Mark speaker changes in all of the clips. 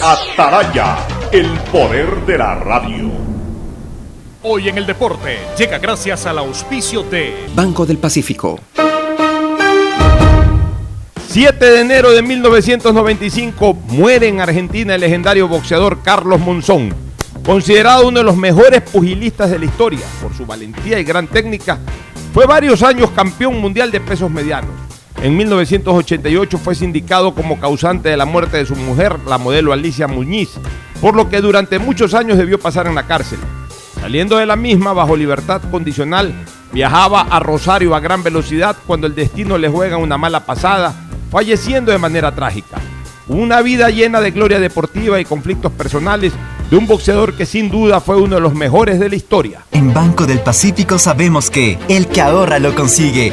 Speaker 1: Ataraya, el poder de la radio.
Speaker 2: Hoy en el deporte llega gracias al auspicio de
Speaker 3: Banco del Pacífico.
Speaker 4: 7 de enero de 1995 muere en Argentina el legendario boxeador Carlos Monzón, considerado uno de los mejores pugilistas de la historia por su valentía y gran técnica. Fue varios años campeón mundial de pesos medianos. En 1988 fue sindicado como causante de la muerte de su mujer, la modelo Alicia Muñiz, por lo que durante muchos años debió pasar en la cárcel. Saliendo de la misma bajo libertad condicional, viajaba a Rosario a gran velocidad cuando el destino le juega una mala pasada, falleciendo de manera trágica. Una vida llena de gloria deportiva y conflictos personales de un boxeador que sin duda fue uno de los mejores de la historia.
Speaker 5: En Banco del Pacífico sabemos que el que ahorra lo consigue.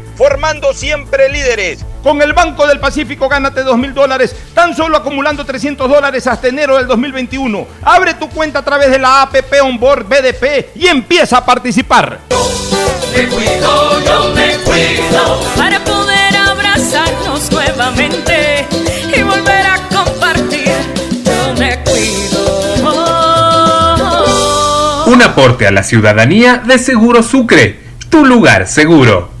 Speaker 4: formando siempre líderes. Con el Banco del Pacífico gánate 2 mil dólares, tan solo acumulando 300 dólares hasta enero del 2021. Abre tu cuenta a través de la APP Onboard BDP y empieza a participar.
Speaker 6: Me cuido, yo me cuido. Para poder abrazarnos nuevamente y volver a compartir, yo me cuido.
Speaker 7: Un aporte a la ciudadanía de Seguro Sucre, tu lugar seguro.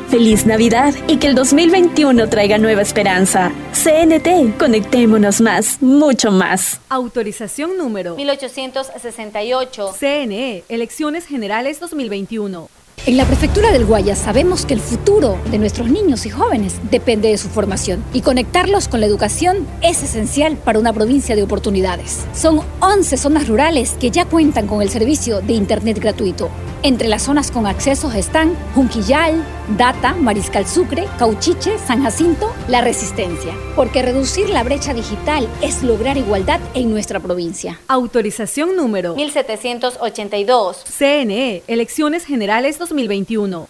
Speaker 8: Feliz Navidad y que el 2021 traiga nueva esperanza. CNT, conectémonos más, mucho más.
Speaker 9: Autorización número
Speaker 10: 1868.
Speaker 9: CNE, Elecciones Generales 2021.
Speaker 11: En la Prefectura del Guayas sabemos que el futuro de nuestros niños y jóvenes depende de su formación y conectarlos con la educación es esencial para una provincia de oportunidades. Son 11 zonas rurales que ya cuentan con el servicio de Internet gratuito. Entre las zonas con accesos están Junquillal, Data, Mariscal Sucre, Cauchiche, San Jacinto, La Resistencia. Porque reducir la brecha digital es lograr igualdad en nuestra provincia.
Speaker 9: Autorización número
Speaker 10: 1782.
Speaker 9: CNE, Elecciones Generales 2021.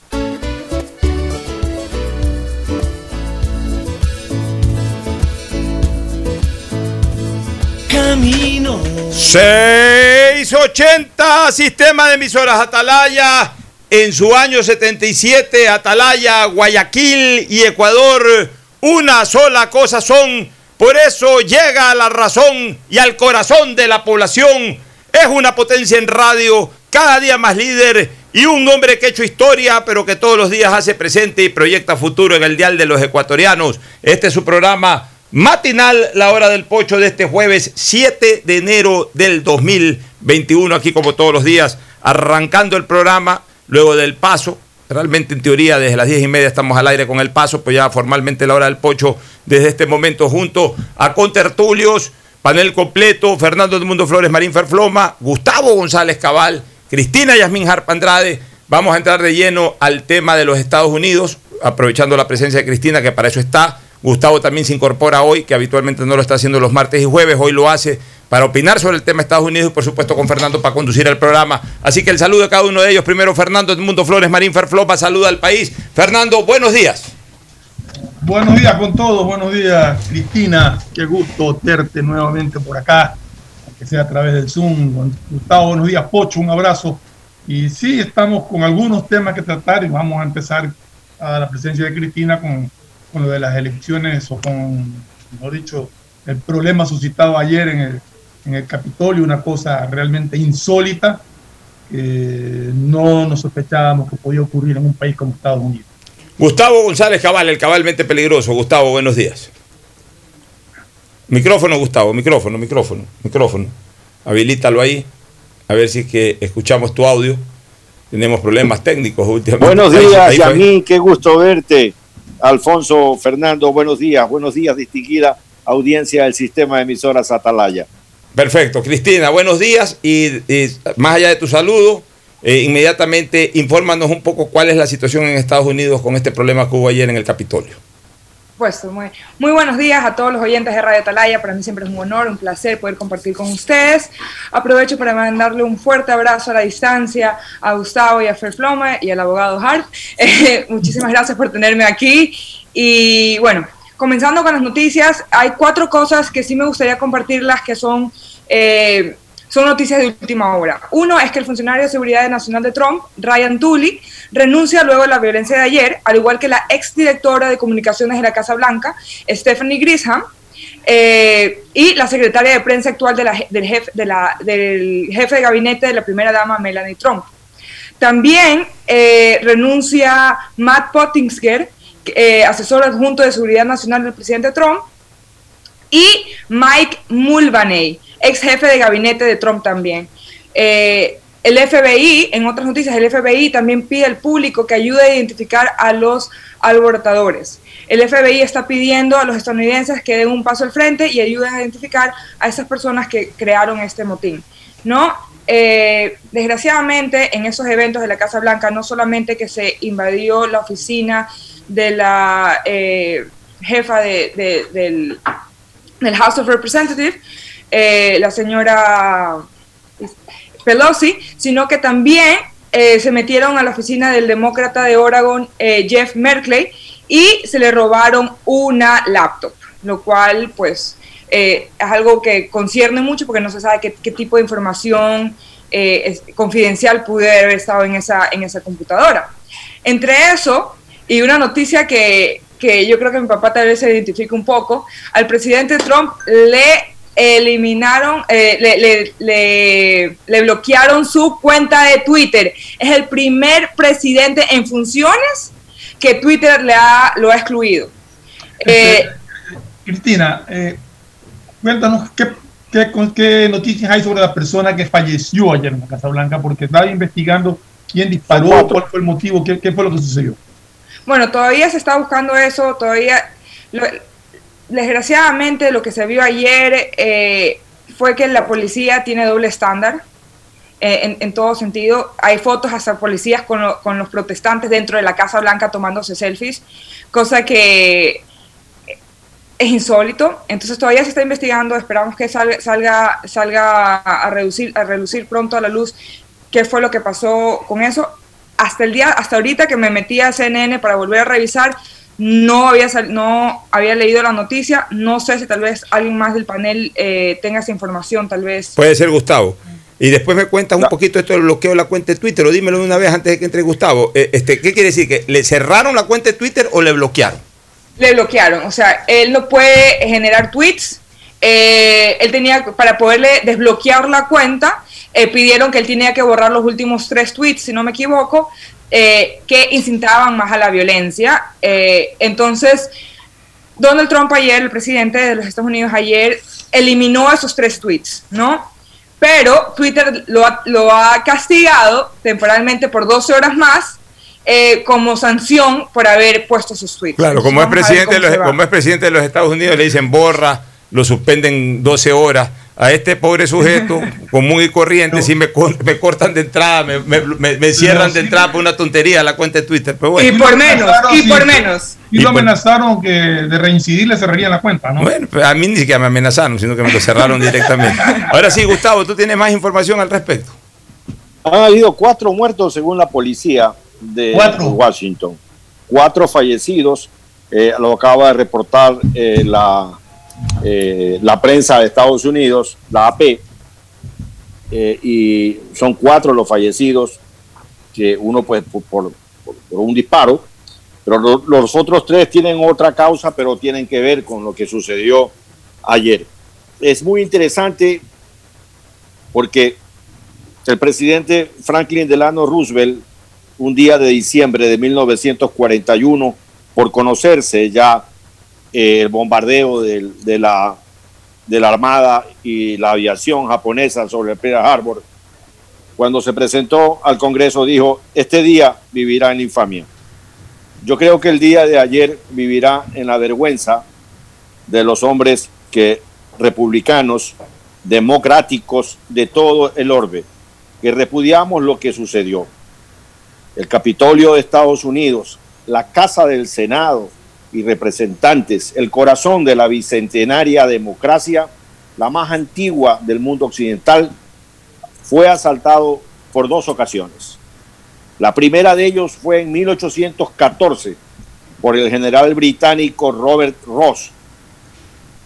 Speaker 4: Camino. 680, sistema de emisoras Atalaya. En su año 77, Atalaya, Guayaquil y Ecuador, una sola cosa son. Por eso llega a la razón y al corazón de la población. Es una potencia en radio, cada día más líder y un hombre que ha hecho historia, pero que todos los días hace presente y proyecta futuro en el Dial de los Ecuatorianos. Este es su programa matinal, la hora del pocho de este jueves 7 de enero del 2021. 21 aquí como todos los días, arrancando el programa, luego del paso. Realmente en teoría desde las 10 y media estamos al aire con el paso, pues ya formalmente la hora del pocho desde este momento junto a Contertulios, panel completo, Fernando de Mundo Flores, Marín Ferfloma, Gustavo González Cabal, Cristina Yasmín Harp Andrade. Vamos a entrar de lleno al tema de los Estados Unidos, aprovechando la presencia de Cristina, que para eso está. Gustavo también se incorpora hoy, que habitualmente no lo está haciendo los martes y jueves, hoy lo hace para opinar sobre el tema de Estados Unidos y por supuesto con Fernando para conducir el programa. Así que el saludo a cada uno de ellos. Primero Fernando de Mundo Flores, Marín Ferflopa, saluda al país. Fernando, buenos días.
Speaker 12: Buenos días con todos, buenos días Cristina, qué gusto verte nuevamente por acá, que sea a través del Zoom. Gustavo, buenos días Pocho, un abrazo. Y sí, estamos con algunos temas que tratar y vamos a empezar a la presencia de Cristina con, con lo de las elecciones o con, mejor dicho, el problema suscitado ayer en el, en el Capitolio, una cosa realmente insólita que no nos sospechábamos que podía ocurrir en un país como Estados Unidos.
Speaker 4: Gustavo González Cabal, el cabalmente peligroso. Gustavo, buenos días. Micrófono, Gustavo, micrófono, micrófono, micrófono. Habilítalo ahí, a ver si es que escuchamos tu audio. Tenemos problemas técnicos últimamente.
Speaker 13: Buenos días, Yamín, qué gusto verte. Alfonso Fernando, buenos días, buenos días, distinguida audiencia del sistema de emisoras Atalaya.
Speaker 4: Perfecto, Cristina, buenos días y, más allá de tu saludo, eh, inmediatamente infórmanos un poco cuál es la situación en Estados Unidos con este problema que hubo ayer en el Capitolio.
Speaker 14: Pues muy, muy buenos días a todos los oyentes de Radio Atalaya. Para mí siempre es un honor, un placer poder compartir con ustedes. Aprovecho para mandarle un fuerte abrazo a la distancia a Gustavo y a Fer Floma y al abogado Hart. Eh, muchísimas gracias por tenerme aquí. Y bueno, comenzando con las noticias, hay cuatro cosas que sí me gustaría compartirlas que son eh, son noticias de última hora. Uno es que el funcionario de seguridad nacional de Trump, Ryan Tooley, renuncia luego de la violencia de ayer, al igual que la exdirectora de comunicaciones de la Casa Blanca, Stephanie Grisham, eh, y la secretaria de prensa actual del, jefe, de del jefe de gabinete de la primera dama, Melanie Trump. También eh, renuncia Matt Pottinger, eh, asesor adjunto de seguridad nacional del presidente Trump, y Mike Mulvaney, ex jefe de gabinete de Trump también. Eh, el FBI, en otras noticias, el FBI también pide al público que ayude a identificar a los alborotadores. El FBI está pidiendo a los estadounidenses que den un paso al frente y ayuden a identificar a esas personas que crearon este motín. ¿no? Eh, desgraciadamente, en esos eventos de la Casa Blanca, no solamente que se invadió la oficina de la eh, jefa de, del, del House of Representatives, eh, la señora Pelosi, sino que también eh, se metieron a la oficina del demócrata de Oregon, eh, Jeff Merkley, y se le robaron una laptop, lo cual pues es algo que concierne mucho porque no se sabe qué, tipo de información es, confidencial pudo haber estado en esa, en esa computadora. Entre eso, y una noticia que, que yo creo que mi papá tal vez se identifica un poco, al presidente Trump le eliminaron, eh, le, le, le, le, bloquearon su cuenta de Twitter. Es el primer presidente en funciones que Twitter le ha, lo ha excluido.
Speaker 12: Eh, Cristina, eh, cuéntanos qué, qué, qué, noticias hay sobre la persona que falleció ayer en la Casa Blanca, porque estaba investigando quién disparó, cuál fue el motivo, qué, qué fue lo que sucedió.
Speaker 14: Bueno, todavía se está buscando eso, todavía... Lo, desgraciadamente lo que se vio ayer eh, fue que la policía tiene doble estándar eh, en, en, todo sentido. Hay fotos hasta policías con, lo, con, los protestantes dentro de la Casa Blanca tomándose selfies, cosa que es insólito. Entonces todavía se está investigando, esperamos que salga, salga, salga a, reducir, a reducir pronto a la luz qué fue lo que pasó con eso. Hasta el día, hasta ahorita que me metí a CNN para volver a revisar, no había, no había leído la noticia, no sé si tal vez alguien más del panel eh, tenga esa información, tal vez.
Speaker 4: Puede ser Gustavo. Y después me cuentas un poquito esto del bloqueo de la cuenta de Twitter, o dímelo de una vez antes de que entre Gustavo. Eh, este, ¿Qué quiere decir? ¿Que le cerraron la cuenta de Twitter o le bloquearon?
Speaker 14: Le bloquearon, o sea, él no puede generar tweets. Eh, él tenía, para poderle desbloquear la cuenta, eh, pidieron que él tenía que borrar los últimos tres tweets, si no me equivoco, eh, que incitaban más a la violencia. Eh, entonces, Donald Trump ayer, el presidente de los Estados Unidos ayer, eliminó esos tres tweets, ¿no? pero Twitter lo ha, lo ha castigado temporalmente por 12 horas más eh, como sanción por haber puesto sus tweets.
Speaker 4: Claro, como es, de los, como presidente de los Estados Unidos, le dicen borra, lo suspenden 12 horas. A este pobre sujeto, común y corriente, si me, cor- me cortan de entrada, me, me- me- me cierran
Speaker 12: No,
Speaker 4: de
Speaker 12: sí.
Speaker 4: entrada por una tontería la cuenta de Twitter. Pero bueno.
Speaker 14: Y por menos, y
Speaker 12: sí.
Speaker 14: por menos.
Speaker 12: Y lo
Speaker 4: por-
Speaker 12: amenazaron que de reincidir le cerrarían la cuenta, ¿no?
Speaker 4: Bueno, pues a mí ni siquiera me amenazaron, sino que me lo cerraron directamente. Ahora sí, Gustavo, tú tienes más información al respecto.
Speaker 13: Han habido cuatro muertos según la policía de
Speaker 12: Cuatro.
Speaker 13: Washington. Cuatro fallecidos, eh, lo acaba de reportar eh, la, eh, la prensa de Estados Unidos, la AP, eh, y son cuatro los fallecidos, que uno pues por, un disparo, pero lo- los otros tres tienen otra causa, pero tienen que ver con lo que sucedió ayer. Es muy interesante porque el presidente Franklin Delano Roosevelt, un día de diciembre de 1941, por conocerse ya el bombardeo de, la, de la Armada y la aviación japonesa sobre el Pearl Harbor, cuando se presentó al Congreso dijo, este día vivirá en infamia. Yo creo que el día de ayer vivirá en la vergüenza de los hombres que republicanos, democráticos de todo el orbe, que repudiamos lo que sucedió. El Capitolio de Estados Unidos, la Casa del Senado y representantes, el corazón de la bicentenaria democracia, la más antigua del mundo occidental, fue asaltado por dos ocasiones. La primera de ellos fue en 1814 por el general británico Robert Ross,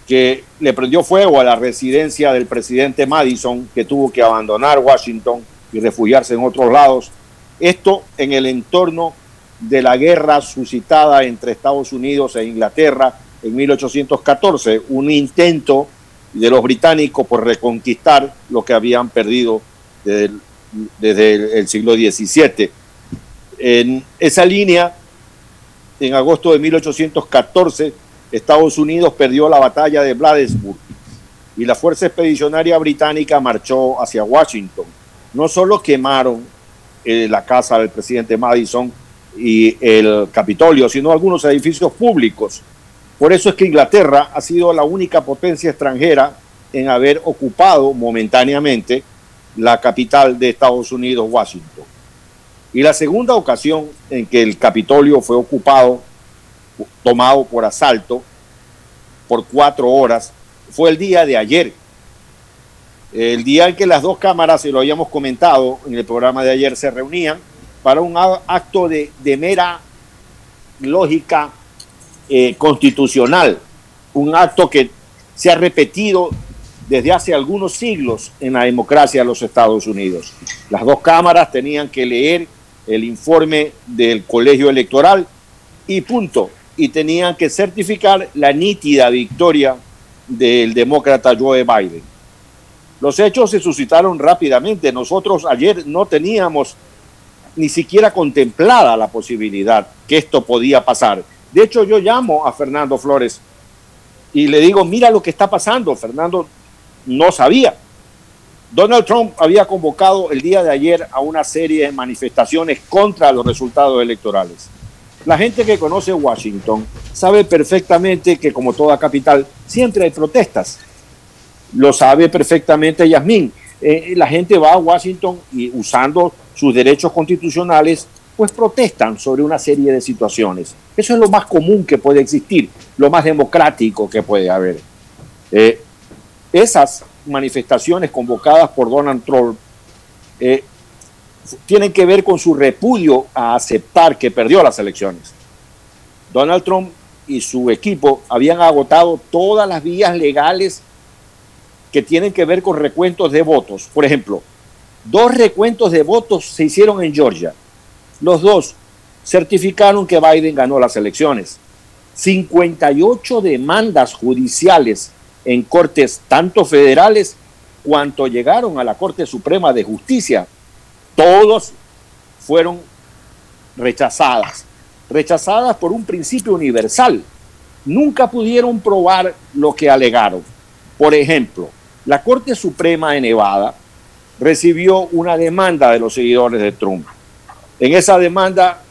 Speaker 13: que le prendió fuego a la residencia del presidente Madison, que tuvo que abandonar Washington y refugiarse en otros lados. Esto en el entorno de la guerra suscitada entre Estados Unidos e Inglaterra en 1814, un intento de los británicos por reconquistar lo que habían perdido desde el, siglo XVII. En esa línea, en agosto de 1814, Estados Unidos perdió la batalla de Bladensburg y la Fuerza Expedicionaria Británica marchó hacia Washington. No solo quemaron eh, la casa del presidente Madison y el Capitolio, sino algunos edificios públicos. Por eso es que Inglaterra ha sido la única potencia extranjera en haber ocupado momentáneamente la capital de Estados Unidos, Washington. Y la segunda ocasión en que el Capitolio fue ocupado, tomado por asalto por cuatro horas, fue el día de ayer. El día en que las dos cámaras, y lo habíamos comentado en el programa de ayer, se reunían para un acto de, de mera lógica eh, constitucional, un acto que se ha repetido desde hace algunos siglos en la democracia de los Estados Unidos. Las dos cámaras tenían que leer el informe del colegio electoral y punto. Y tenían que certificar la nítida victoria del demócrata Joe Biden. Los hechos se suscitaron rápidamente. Nosotros ayer no teníamos ni siquiera contemplada la posibilidad que esto podía pasar. De hecho, yo llamo a Fernando Flores y le digo, mira lo que está pasando. Fernando no sabía. Donald Trump había convocado el día de ayer a una serie de manifestaciones contra los resultados electorales. La gente que conoce Washington sabe perfectamente que como toda capital siempre hay protestas. Lo sabe perfectamente Yasmín. Eh, la gente va a Washington y usando sus derechos constitucionales, pues protestan sobre una serie de situaciones. Eso es lo más común que puede existir, lo más democrático que puede haber. Eh, esas manifestaciones convocadas por Donald Trump eh, tienen que ver con su repudio a aceptar que perdió las elecciones. Donald Trump y su equipo habían agotado todas las vías legales que tienen que ver con recuentos de votos. Por ejemplo, dos recuentos de votos se hicieron en Georgia. Los dos certificaron que Biden ganó las elecciones. 58 demandas judiciales en cortes tanto federales cuanto llegaron a la Corte Suprema de Justicia. Todos fueron rechazadas. Rechazadas por un principio universal. Nunca pudieron probar lo que alegaron. Por ejemplo, la Corte Suprema de Nevada recibió una demanda de los seguidores de Trump. En esa demanda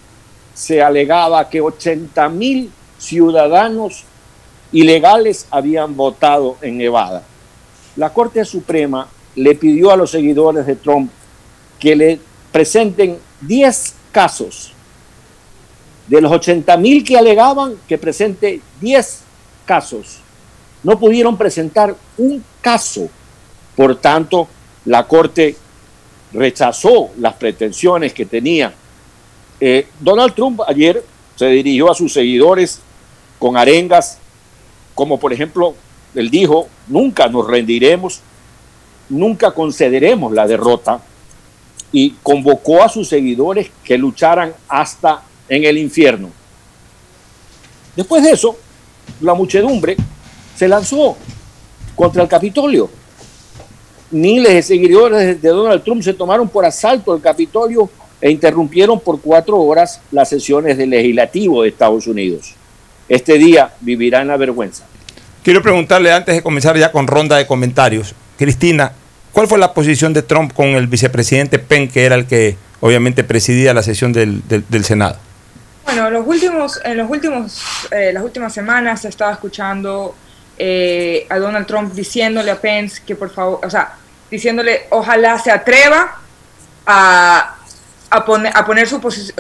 Speaker 13: se alegaba que 80 mil ciudadanos ilegales habían votado en Nevada. La Corte Suprema le pidió a los seguidores de Trump que le presenten 10 casos. De los 80 mil que alegaban, que presente 10 casos. No pudieron presentar un caso. Por tanto, la Corte rechazó las pretensiones que tenía. Eh, Donald Trump ayer se dirigió a sus seguidores con arengas, como por ejemplo, él dijo, nunca nos rendiremos, nunca concederemos la derrota, y convocó a sus seguidores que lucharan hasta en el infierno. Después de eso, la muchedumbre se lanzó contra el Capitolio. Miles de seguidores de Donald Trump se tomaron por asalto el Capitolio e interrumpieron por cuatro horas las sesiones del legislativo de Estados Unidos. Este día vivirá en la vergüenza.
Speaker 4: Quiero preguntarle antes de comenzar ya con ronda de comentarios, Cristina, ¿cuál fue la posición de Trump con el vicepresidente Penn, que era el que obviamente presidía la sesión del, del, del Senado?
Speaker 14: Bueno, los últimos, en los últimos, eh, las últimas semanas se estaba escuchando eh, a Donald Trump diciéndole a Pence que por favor, o sea, diciéndole ojalá se atreva a, a, a poner su posición,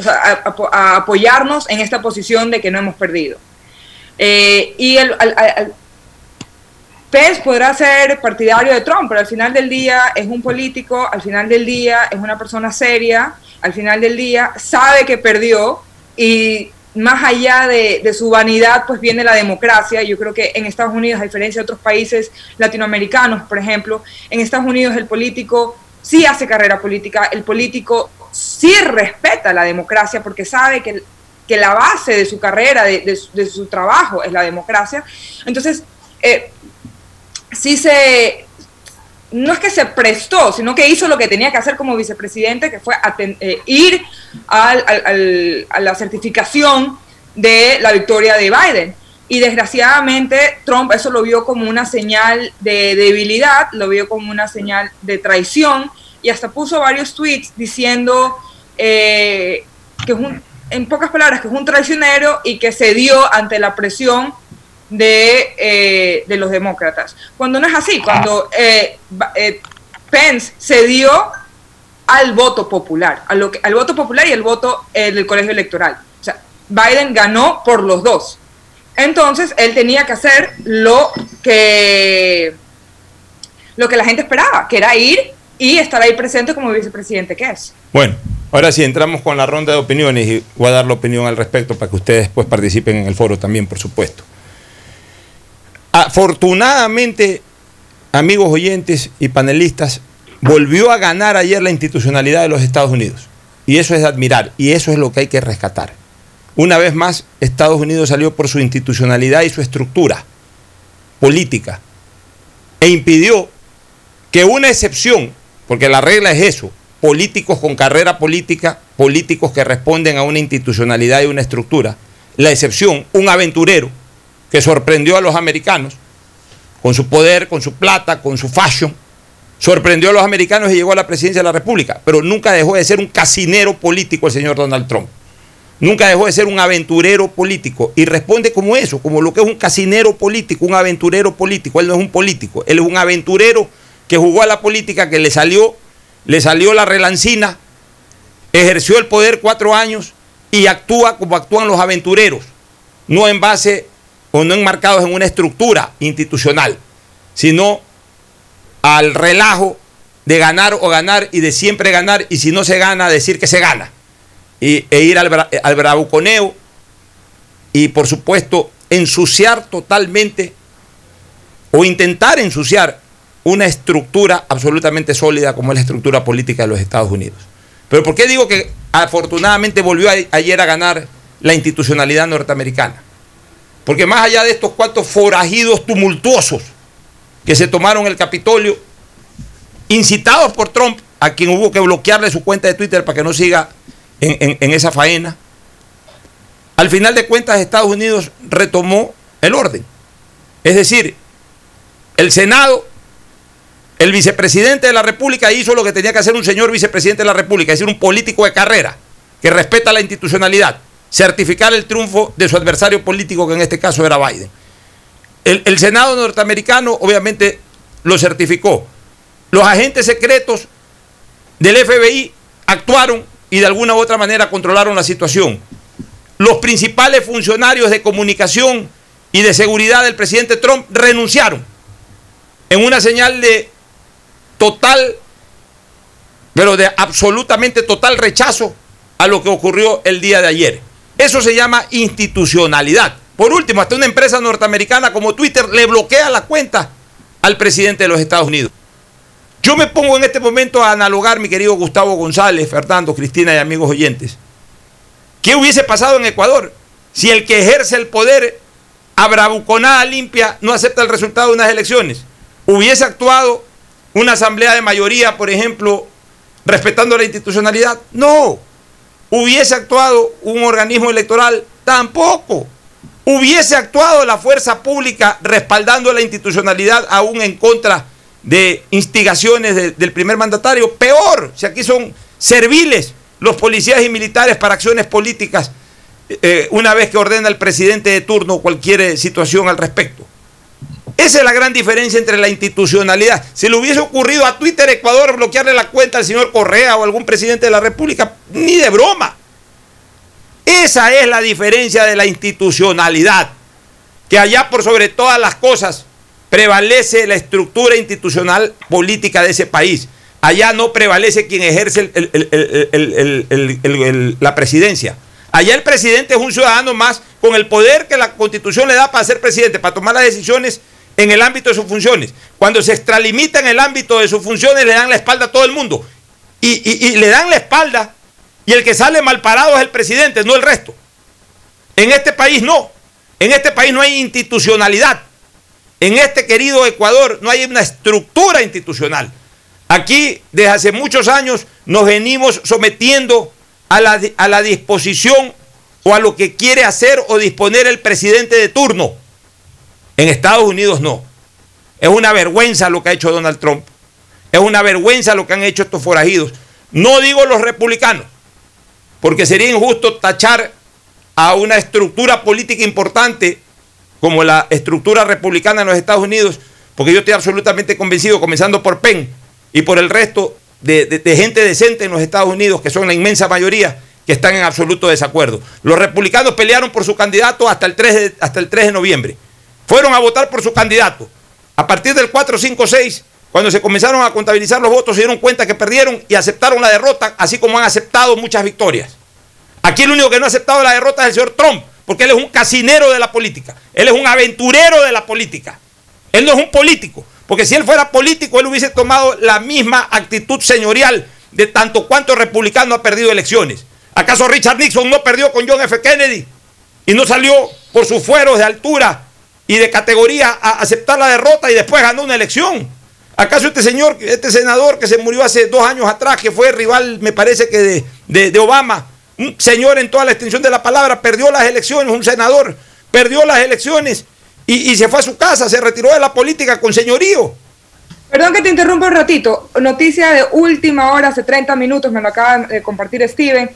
Speaker 14: a, apoyarnos en esta posición de que no hemos perdido. Eh, y el, Pence podrá ser partidario de Trump, pero al final del día es un político, al final del día es una persona seria, al final del día sabe que perdió y más allá de, su vanidad, pues viene la democracia. Yo creo que en Estados Unidos, a diferencia de otros países latinoamericanos, por ejemplo, en Estados Unidos el político sí hace carrera política, el político sí respeta la democracia porque sabe que, que la base de su carrera, de, de, de su trabajo es la democracia. Entonces, eh, sí se, no es que se prestó, sino que hizo lo que tenía que hacer como vicepresidente, que fue eh, ir al, al, a la certificación de la victoria de Biden. Y desgraciadamente Trump eso lo vio como una señal de debilidad, lo vio como una señal de traición y hasta puso varios tweets diciendo eh, que en pocas palabras, que es un traicionero y que cedió ante la presión de, eh, de, los demócratas. Cuando no es así, cuando eh, eh, Pence cedió al voto popular, a lo que, al voto popular y el voto del colegio electoral. O sea, Biden ganó por los dos. Entonces, él tenía que hacer lo que, lo que la gente esperaba, que era ir y estar ahí presente como vicepresidente que es.
Speaker 4: Bueno, ahora sí, entramos con la ronda de opiniones y voy a dar la opinión al respecto para que ustedes después participen en el foro también, por supuesto. Afortunadamente, amigos oyentes y panelistas, volvió a ganar ayer la institucionalidad de los Estados Unidos. Y eso es de admirar, y eso es lo que hay que rescatar. Una vez más, Estados Unidos salió por su institucionalidad y su estructura política, e impidió que una excepción, porque la regla es eso, políticos con carrera política, políticos que responden a una institucionalidad y una estructura, la excepción, un aventurero, que sorprendió a los americanos con su poder, con su plata, con su fashion. Sorprendió a los americanos y llegó a la presidencia de la República, pero nunca dejó de ser un casinero político el señor Donald Trump. Nunca dejó de ser un aventurero político y responde como eso, como lo que es un casinero político, un aventurero político. Él no es un político, él es un aventurero que jugó a la política, que le salió, le salió la relancina, ejerció el poder cuatro años y actúa como actúan los aventureros, no en base o no enmarcados en una estructura institucional, sino al relajo de ganar o ganar y de siempre ganar, y si no se gana, decir que se gana, y, e ir al, al bravuconeo y por supuesto ensuciar totalmente o intentar ensuciar una estructura absolutamente sólida como es la estructura política de los Estados Unidos. Pero ¿por qué digo que afortunadamente volvió ayer a ganar la institucionalidad norteamericana? Porque más allá de estos cuantos forajidos tumultuosos que se tomaron el Capitolio, incitados por Trump, a quien hubo que bloquearle su cuenta de Twitter para que no siga en, esa faena, al final de cuentas Estados Unidos retomó el orden. Es decir, el Senado El vicepresidente de la República hizo lo que tenía que hacer un señor vicepresidente de la República, es decir, un político de carrera, que respeta la institucionalidad, certificar el triunfo de su adversario político, que en este caso era Biden. El, Senado norteamericano obviamente lo certificó. Los agentes secretos del FBI actuaron y de alguna u otra manera controlaron la situación. Los principales funcionarios de comunicación y de seguridad del presidente Trump renunciaron en una señal de total, pero de absolutamente total rechazo a lo que ocurrió el día de ayer. Eso se llama institucionalidad. Por último, hasta una empresa norteamericana como Twitter le bloquea la cuenta al presidente de los Estados Unidos. Yo me pongo en este momento a analogar, mi querido Gustavo González, Fernando, Cristina y amigos oyentes. ¿Qué hubiese pasado en Ecuador si el que ejerce el poder a bravuconada limpia no acepta el resultado de unas elecciones? ¿Hubiese actuado una asamblea de mayoría, por ejemplo, respetando la institucionalidad? No. ¿Hubiese actuado un organismo electoral? Tampoco. ¿Hubiese actuado la fuerza pública respaldando la institucionalidad aún en contra de instigaciones de- del primer mandatario? Peor, si aquí son serviles los policías y militares para acciones políticas eh, una vez que ordena el presidente de turno cualquier eh, situación al respecto. Esa es la gran diferencia entre la institucionalidad. Si le hubiese ocurrido a Twitter Ecuador bloquearle la cuenta al señor Correa o algún presidente de la República, ni de broma. Esa es la diferencia de la institucionalidad, que allá por sobre todas las cosas prevalece la estructura institucional política de ese país. Allá no prevalece quien ejerce la presidencia. Allá el presidente es un ciudadano más con el poder que la constitución le da para ser presidente, para tomar las decisiones en el ámbito de sus funciones. Cuando se extralimita en el ámbito de sus funciones, le dan la espalda a todo el mundo. Y, y- le dan la espalda, y el que sale mal parado es el presidente, no el resto. En este país no. En este país no hay institucionalidad. En este querido Ecuador no hay una estructura institucional. Aquí, desde hace muchos años, nos venimos sometiendo a la, a la disposición o a lo que quiere hacer o disponer el presidente de turno. En Estados Unidos no. Es una vergüenza lo que ha hecho Donald Trump. Es una vergüenza lo que han hecho estos forajidos. No digo los republicanos, porque sería injusto tachar a una estructura política importante como la estructura republicana en los Estados Unidos, porque yo estoy absolutamente convencido, comenzando por Penn y por el resto de, gente decente en los Estados Unidos, que son la inmensa mayoría, que están en absoluto desacuerdo. Los republicanos pelearon por su candidato hasta el 3 de, hasta el 3 de noviembre. Fueron a votar por su candidato. A partir del 4, 5, 6, cuando se comenzaron a contabilizar los votos, se dieron cuenta que perdieron y aceptaron la derrota, así como han aceptado muchas victorias. Aquí el único que no ha aceptado la derrota es el señor Trump, porque él es un casinero de la política. Él es un aventurero de la política. Él no es un político, porque si él fuera político, él hubiese tomado la misma actitud señorial de tanto cuanto republicano ha perdido elecciones. ¿Acaso Richard Nixon no perdió con John F. Kennedy y no salió por sus fueros de altura y de categoría a aceptar la derrota y después ganó una elección? ¿Acaso este señor, este senador que se murió hace dos años atrás, que fue rival, me parece que de, de- Obama, un señor en toda la extensión de la palabra, perdió las elecciones, un senador, perdió las elecciones y, y se fue a su casa, se retiró de la política con señorío?
Speaker 14: Perdón que te interrumpa un ratito. Noticia de última hora, hace 30 minutos, me lo acaba de compartir Steven.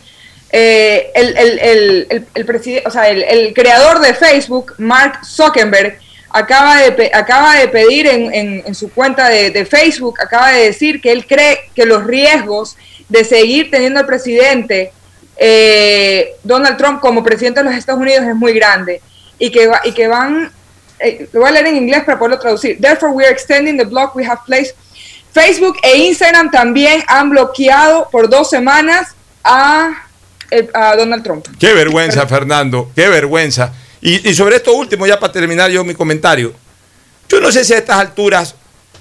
Speaker 14: Eh, el, el- el- o sea, el, creador de Facebook, Mark Zuckerberg, acaba de, acaba de pedir en, en- en su cuenta de, de Facebook, acaba de decir que él cree que los riesgos de seguir teniendo al presidente eh, Donald Trump como presidente de los Estados Unidos es muy grande y que, va- y que van, eh, lo voy a leer en inglés para poderlo traducir. Therefore, we are extending the block we have placed. Facebook e Instagram también han bloqueado por dos semanas a, el- a Donald Trump.
Speaker 4: Qué vergüenza, Fernando, qué vergüenza. Y, sobre esto último, ya para terminar yo mi comentario, yo no sé si a estas alturas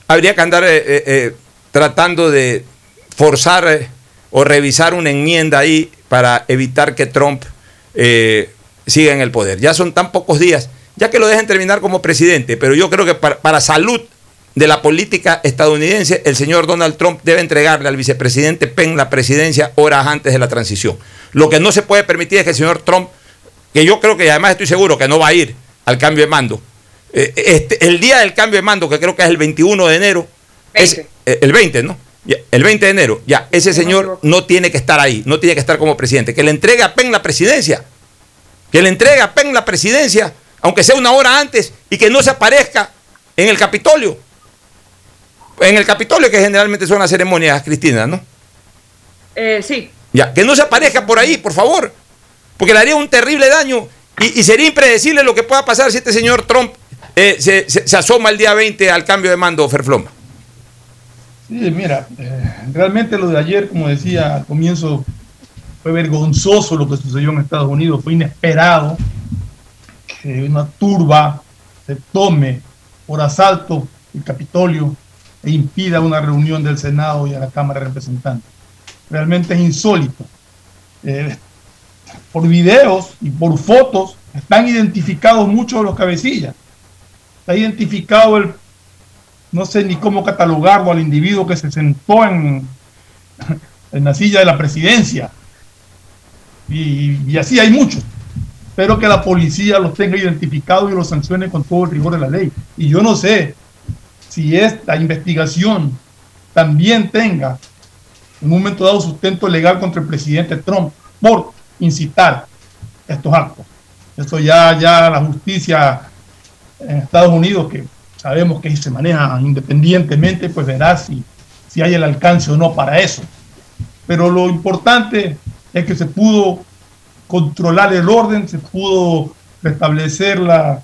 Speaker 4: habría que andar eh, eh, eh, tratando de forzar eh, o revisar una enmienda ahí para evitar que Trump eh, siga en el poder. Ya son tan pocos días, ya que lo dejen terminar como presidente, pero yo creo que para salud de la política estadounidense, el señor Donald Trump debe entregarle al vicepresidente Penn la presidencia horas antes de la transición. Lo que no se puede permitir es que el señor Trump, que yo creo que además estoy seguro que no va a ir al cambio de mando, eh, este, el día del cambio de mando, que creo que es el 21 de enero, es eh, el 20, ¿no? Ya, el 20 de enero, ya, ese señor no tiene que estar ahí, no tiene que estar como presidente. Que le entregue a PEN la presidencia. Que le entregue a PEN la presidencia, aunque sea una hora antes, y que no se aparezca en el Capitolio. En el Capitolio, que generalmente son las ceremonias, Cristina, ¿no?
Speaker 14: Eh, sí.
Speaker 4: Ya, que no se aparezca por ahí, por favor. Porque le haría un terrible daño y, y sería impredecible lo que pueda pasar si este señor Trump eh, se, se- se asoma el día 20 al cambio de mando, Ferfloma.
Speaker 15: Sí, mira, eh, realmente lo de ayer, como decía al comienzo, fue vergonzoso lo que sucedió en Estados Unidos, fue inesperado que una turba se tome por asalto el Capitolio e impida una reunión del Senado y de la Cámara de Representantes. Realmente es insólito. Eh, por videos y por fotos están identificados muchos de los cabecillas. Está identificado el no sé ni cómo catalogarlo al individuo que se sentó en, en la silla de la presidencia. Y, y así hay muchos. Espero que la policía los tenga identificados y los sancione con todo el rigor de la ley. Y yo no sé si esta investigación también tenga en un momento dado sustento legal contra el presidente Trump por incitar estos actos. Eso ya, ya la justicia en Estados Unidos, que sabemos que se maneja independientemente, pues verá si, si hay el alcance o no para eso. Pero lo importante es que se pudo controlar el orden, se pudo restablecer la,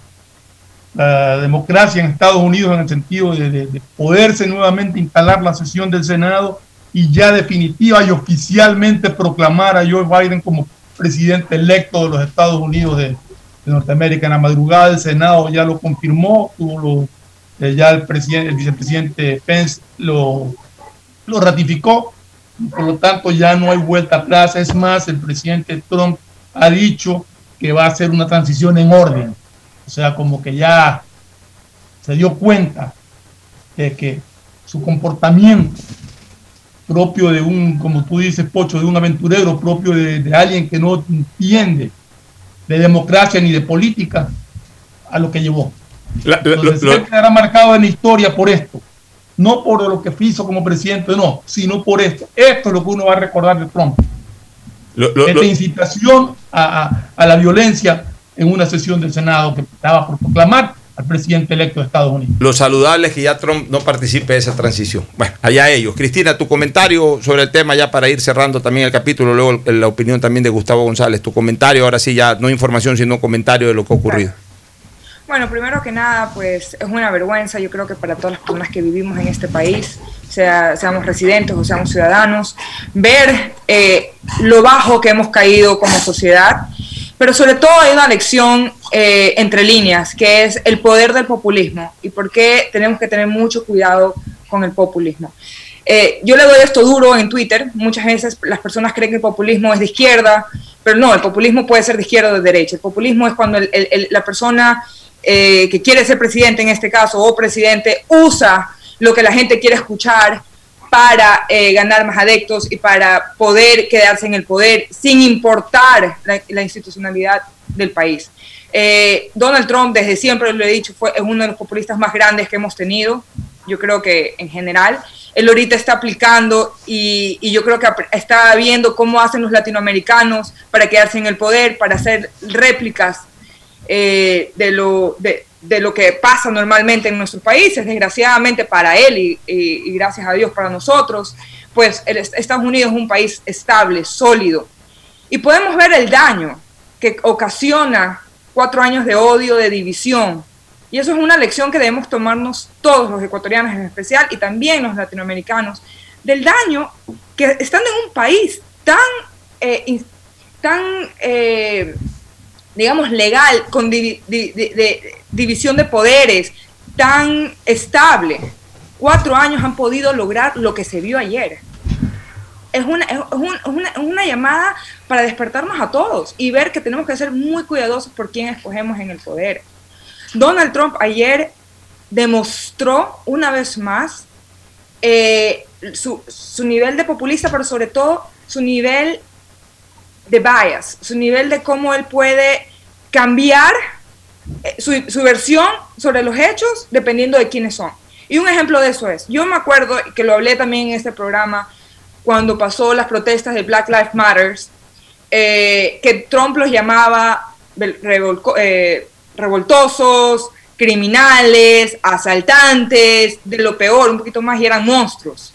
Speaker 15: la democracia en Estados Unidos en el sentido de, de- de poderse nuevamente instalar la sesión del Senado y ya definitiva y oficialmente proclamar a Joe Biden como presidente electo de los Estados Unidos de, de Norteamérica. En la madrugada el Senado ya lo confirmó, tuvo lo, eh, ya el, presidente, el vicepresidente Pence lo, lo ratificó, por lo tanto ya no hay vuelta atrás. Es más, el presidente Trump ha dicho que va a hacer una transición en orden, o sea, como que ya se dio cuenta de que su comportamiento propio de un, como tú dices, Pocho, de un aventurero, propio de, de alguien que no entiende de democracia ni de política, a lo que llevó.
Speaker 4: La- la-
Speaker 15: Entonces, él quedará marcado en la historia por esto. No por lo que hizo como presidente, no, sino por esto. Esto es lo que uno va a recordar de Trump.
Speaker 4: lo- lo-
Speaker 15: Esta incitación a, a- a la violencia en una sesión del Senado que estaba por proclamar al presidente electo de Estados Unidos.
Speaker 4: Lo saludable es que ya Trump no participe de esa transición. Bueno, allá ellos. Cristina, tu comentario sobre el tema ya para ir cerrando también el capítulo, luego la opinión también de Gustavo González. Tu comentario, ahora sí ya no información, sino comentario de lo que ha ocurrido.
Speaker 14: Bueno, primero que nada, pues es una vergüenza, yo creo que para todas las personas que vivimos en este país, sea, seamos residentes o seamos ciudadanos, ver eh, lo bajo que hemos caído como sociedad, pero sobre todo hay una lección eh, entre líneas, que es el poder del populismo y por qué tenemos que tener mucho cuidado con el populismo. Eh, yo le doy esto duro en Twitter. Muchas veces las personas creen que el populismo es de izquierda, pero no, el populismo puede ser de izquierda o de derecha. El populismo es cuando el- el- el- la persona eh, que quiere ser presidente, en este caso, o presidente, usa lo que la gente quiere escuchar para eh, ganar más adeptos y para poder quedarse en el poder sin importar la, institucionalidad del país. Eh, Donald Trump, desde siempre lo he dicho, fue es uno de los populistas más grandes que hemos tenido. Yo creo que en general, él ahorita está aplicando y, yo creo que está viendo cómo hacen los latinoamericanos para quedarse en el poder, para hacer réplicas eh, de, lo, de, de lo que pasa normalmente en nuestros países, desgraciadamente para él y, gracias a Dios para nosotros, pues el est- Estados Unidos es un país estable, sólido. Y podemos ver el daño que ocasiona cuatro años de odio, de división. Y eso es una lección que debemos tomarnos todos los ecuatorianos en especial y también los latinoamericanos, del daño que estando en un país tan, eh, tan eh, digamos, legal, con di- división de poderes, tan estable, cuatro años han podido lograr lo que se vio ayer. Es una, es un- es una, es una llamada para despertarnos a todos y ver que tenemos que ser muy cuidadosos por quién escogemos en el poder. Donald Trump ayer demostró una vez más eh, su, su nivel de populista, pero sobre todo su nivel de bias, su nivel de cómo él puede cambiar eh, su, su versión sobre los hechos dependiendo de quiénes son. Y un ejemplo de eso es, yo me acuerdo que lo hablé también en este programa cuando pasó las protestas de Black Lives Matters, eh, que Trump los llamaba revol- eh, revoltosos, criminales, asaltantes, de lo peor, un poquito más, y eran monstruos.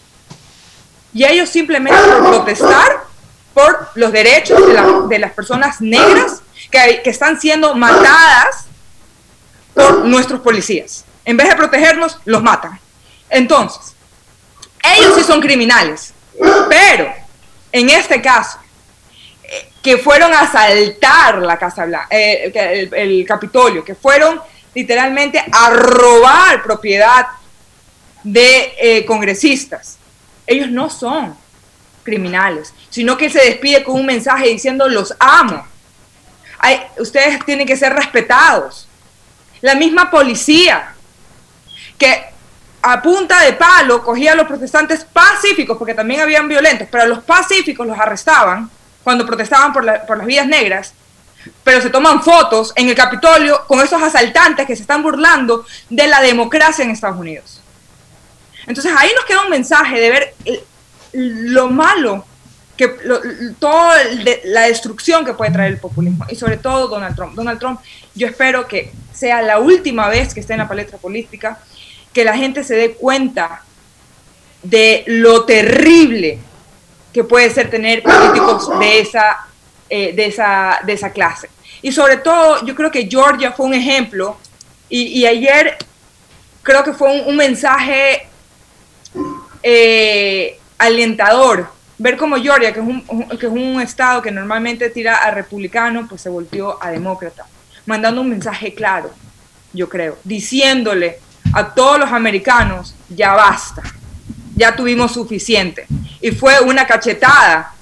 Speaker 14: Y ellos simplemente por protestar por los derechos de, la- de las personas negras que, que están siendo matadas por nuestros policías. En vez de protegernos, los matan. Entonces, ellos sí son criminales, pero en este caso, eh, que fueron a asaltar la Casa Blanca, eh, el, el Capitolio, que fueron literalmente a robar propiedad de eh, congresistas. Ellos no son criminales, sino que se despide con un mensaje diciendo los amo. Ustedes tienen que ser respetados. La misma policía que a punta de palo cogía a los protestantes pacíficos, porque también habían violentos, pero a los pacíficos los arrestaban cuando protestaban por, por las vidas negras, pero se toman fotos en el Capitolio con esos asaltantes que se están burlando de la democracia en Estados Unidos. Entonces ahí nos queda un mensaje de ver lo malo, que lo- toda la destrucción que puede traer el populismo y sobre todo Donald Trump. Donald Trump, yo espero que sea la última vez que esté en la palestra política, que la gente se dé cuenta de lo terrible que puede ser tener políticos de esa, eh, de esa, de esa clase. Y sobre todo, yo creo que Georgia fue un ejemplo y, y ayer creo que fue un, un mensaje eh, alentador. Ver como Georgia, que es, un, que es un estado que normalmente tira a republicano, pues se volvió a demócrata, mandando un mensaje claro, yo creo, diciéndole a todos los americanos, ya basta, ya tuvimos suficiente. Y fue una cachetada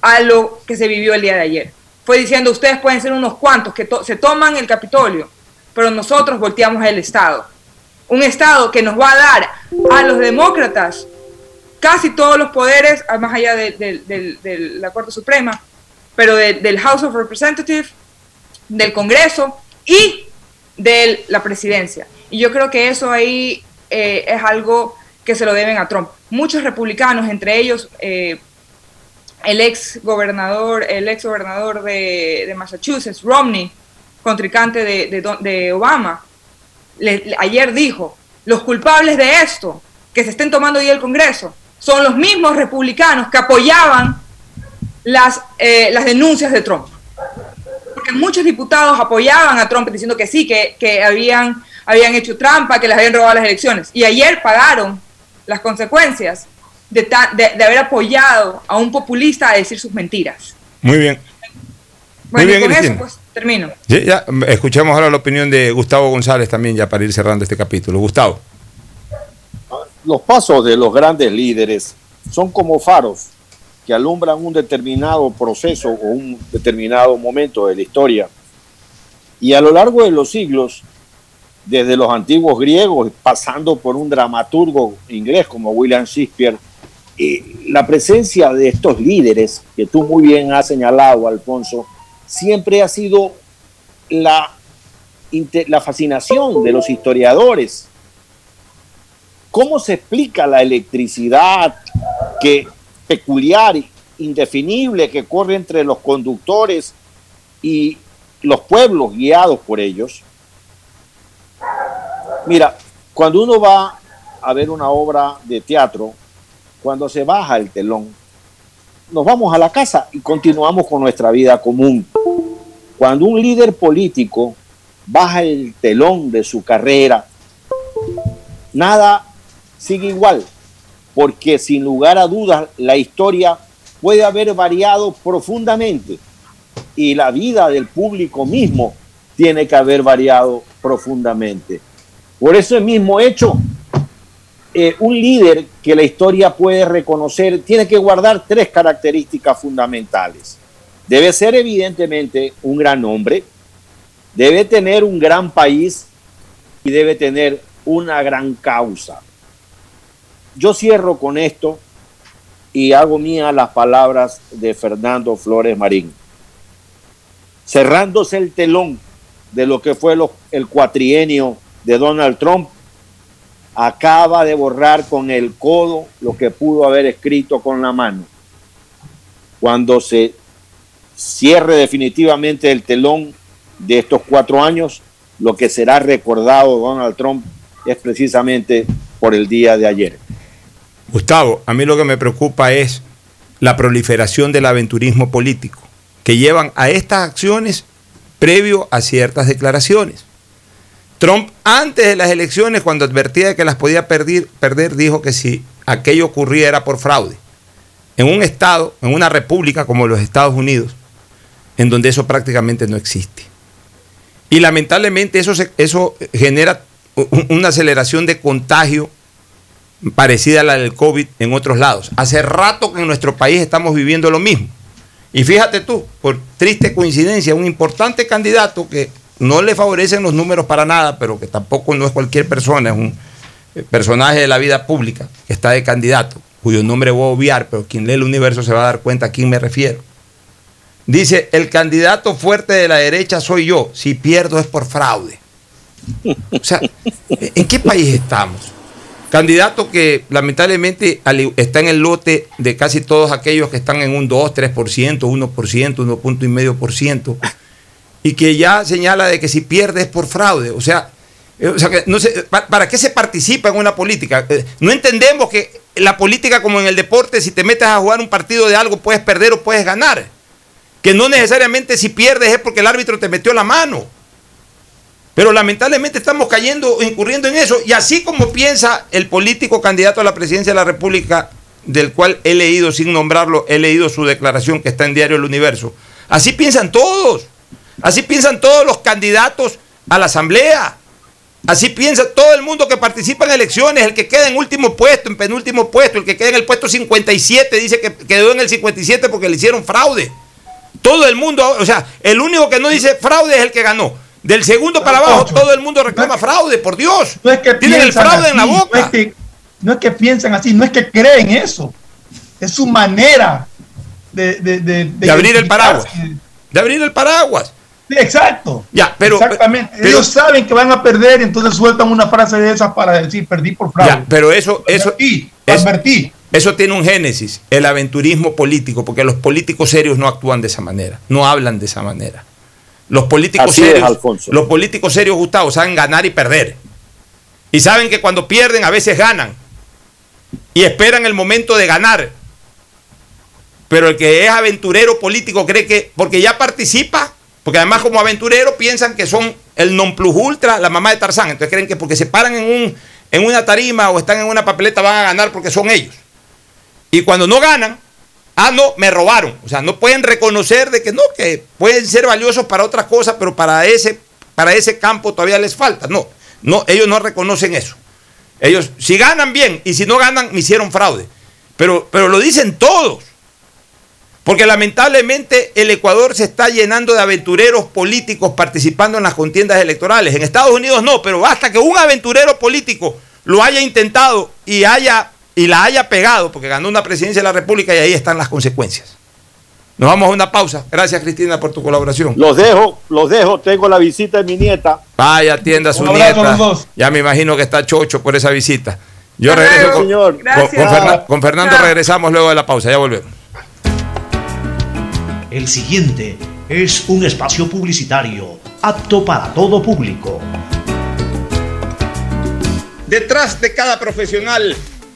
Speaker 14: a lo que se vivió el día de ayer. Fue diciendo, ustedes pueden ser unos cuantos que to- se toman el Capitolio, pero nosotros volteamos el Estado. Un Estado que nos va a dar a los demócratas casi todos los poderes, ah, más allá de, de- la Corte Suprema, pero de- del House of Representatives, del Congreso y de la presidencia. Y yo creo que eso ahí eh, es algo que se lo deben a Trump. Muchos republicanos, entre ellos eh, el ex gobernador, el ex gobernador de, Massachusetts, Romney, contrincante de, de de Obama, le- ayer dijo, los culpables de esto, que se estén tomando hoy el Congreso, son los mismos republicanos que apoyaban las, eh, las denuncias de Trump. Porque muchos diputados apoyaban a Trump diciendo que sí, que, que habían, habían hecho trampa, que les habían robado las elecciones. Y ayer pagaron las consecuencias de, ta- de, de haber apoyado a un populista a decir sus mentiras.
Speaker 4: Muy bien. Muy
Speaker 14: Bueno,
Speaker 4: bien,
Speaker 14: y con eso pues termino.
Speaker 4: Ya, ya, escuchemos ahora la opinión de Gustavo González también, ya para ir cerrando este capítulo. Gustavo.
Speaker 13: Los pasos de los grandes líderes son como faros que alumbran un determinado proceso o un determinado momento de la historia. Y a lo largo de los siglos, desde los antiguos griegos, pasando por un dramaturgo inglés como William Shakespeare, eh, la presencia de estos líderes, que tú muy bien has señalado, Alfonso, siempre ha sido la, la fascinación de los historiadores. ¿Cómo se explica la electricidad que peculiar, indefinible, que corre entre los conductores y los pueblos guiados por ellos? Mira, cuando uno va a ver una obra de teatro, cuando se baja el telón, nos vamos a la casa y continuamos con nuestra vida común. Cuando un líder político baja el telón de su carrera, nada sigue igual, porque sin lugar a dudas la historia puede haber variado profundamente y la vida del público mismo tiene que haber variado profundamente. Por ese mismo hecho, eh, un líder que la historia puede reconocer tiene que guardar tres características fundamentales. Debe ser evidentemente un gran hombre, debe tener un gran país y debe tener una gran causa. Yo cierro con esto y hago mía las palabras de Fernando Flores Marín. Cerrándose el telón de lo que fue el cuatrienio de Donald Trump, acaba de borrar con el codo lo que pudo haber escrito con la mano. Cuando se cierre definitivamente el telón de estos cuatro años, lo que será recordado Donald Trump es precisamente por el día de ayer.
Speaker 4: Gustavo, a mí lo que me preocupa es la proliferación del aventurismo político, que llevan a estas acciones previo a ciertas declaraciones. Trump, antes de las elecciones, cuando advertía de que las podía perder, dijo que si aquello ocurría era por fraude. En un estado, en una república como los Estados Unidos, en donde eso prácticamente no existe. Y lamentablemente eso, eso genera una aceleración de contagio parecida a la del COVID en otros lados. Hace rato que en nuestro país estamos viviendo lo mismo. Y fíjate tú, por triste coincidencia, un importante candidato que no le favorecen los números para nada, pero que tampoco no es cualquier persona, es un personaje de la vida pública que está de candidato, cuyo nombre voy a obviar, pero quien lee el universo se va a dar cuenta a quién me refiero. Dice, el candidato fuerte de la derecha soy yo, si pierdo es por fraude. O sea, ¿en qué país estamos? Candidato que lamentablemente está en el lote de casi todos aquellos que están en un 2, 3%, 1%, 1.5%, y que ya señala de que si pierde es por fraude. O sea, eh, o sea que no sé, ¿para qué se participa en una política? Eh, no entendemos que la política como en el deporte, si te metes a jugar un partido de algo, puedes perder o puedes ganar. Que no necesariamente si pierdes es porque el árbitro te metió la mano. Pero lamentablemente estamos cayendo, incurriendo en eso. Y así como piensa el político candidato a la presidencia de la República, del cual he leído, sin nombrarlo, he leído su declaración que está en Diario El Universo. Así piensan todos. Así piensan todos los candidatos a la Asamblea. Así piensa todo el mundo que participa en elecciones, el que queda en último puesto, en penúltimo puesto, el que queda en el puesto 57, dice que quedó en el 57 porque le hicieron fraude. Todo el mundo, o sea, el único que no dice fraude es el que ganó. Del segundo para abajo todo el mundo reclama fraude, por Dios.
Speaker 12: No es que
Speaker 4: Tienen el fraude en la boca.
Speaker 12: No es, que, no es que piensan así, no es que creen eso. Es su manera de, de, de,
Speaker 4: de abrir el paraguas. De abrir el paraguas.
Speaker 12: Sí, exacto.
Speaker 4: Ya, pero,
Speaker 12: Exactamente.
Speaker 4: pero-
Speaker 12: Ellos saben que van a perder, entonces sueltan una frase de esas para decir perdí por fraude.
Speaker 4: Ya, pero eso, eso,
Speaker 12: advertí,
Speaker 4: es-
Speaker 12: advertí.
Speaker 4: eso tiene un génesis, el aventurismo político, porque los políticos serios no actúan de esa manera, no hablan de esa manera. Los políticos
Speaker 13: Así
Speaker 4: serios, los políticos serios, Gustavo, saben ganar y perder. Y saben que cuando pierden a veces ganan. Y esperan el momento de ganar. Pero el que es aventurero político cree que, porque ya participa, porque además como aventurero piensan que son el non plus ultra, la mamá de Tarzán. Entonces creen que porque se paran en, un, en una tarima o están en una papeleta van a ganar porque son ellos. Y cuando no ganan, ah, no, me robaron. O sea, no pueden reconocer de que no, que pueden ser valiosos para otras cosas, pero para ese, para ese campo todavía les falta. No, no, ellos no reconocen eso. Ellos, si ganan bien y si no ganan, me hicieron fraude. Pero, pero lo dicen todos. Porque lamentablemente el Ecuador se está llenando de aventureros políticos participando en las contiendas electorales. En Estados Unidos no, pero basta que un aventurero político lo haya intentado y haya y la haya pegado, porque ganó una presidencia de la República y ahí están las consecuencias. Nos vamos a una pausa. Gracias Cristina por tu colaboración.
Speaker 13: Los dejo, los dejo. Tengo la visita de mi nieta.
Speaker 4: Vaya, atienda a su nieta. Ya me imagino que está chocho por esa visita. Yo
Speaker 13: Hasta
Speaker 4: regreso
Speaker 13: luego,
Speaker 4: con,
Speaker 13: señor.
Speaker 4: con-
Speaker 13: Gracias.
Speaker 4: con Fernan- con Fernando
Speaker 13: Chao.
Speaker 4: regresamos luego de la pausa. Ya volvemos.
Speaker 16: El siguiente es un espacio publicitario apto para todo público.
Speaker 4: Detrás de cada profesional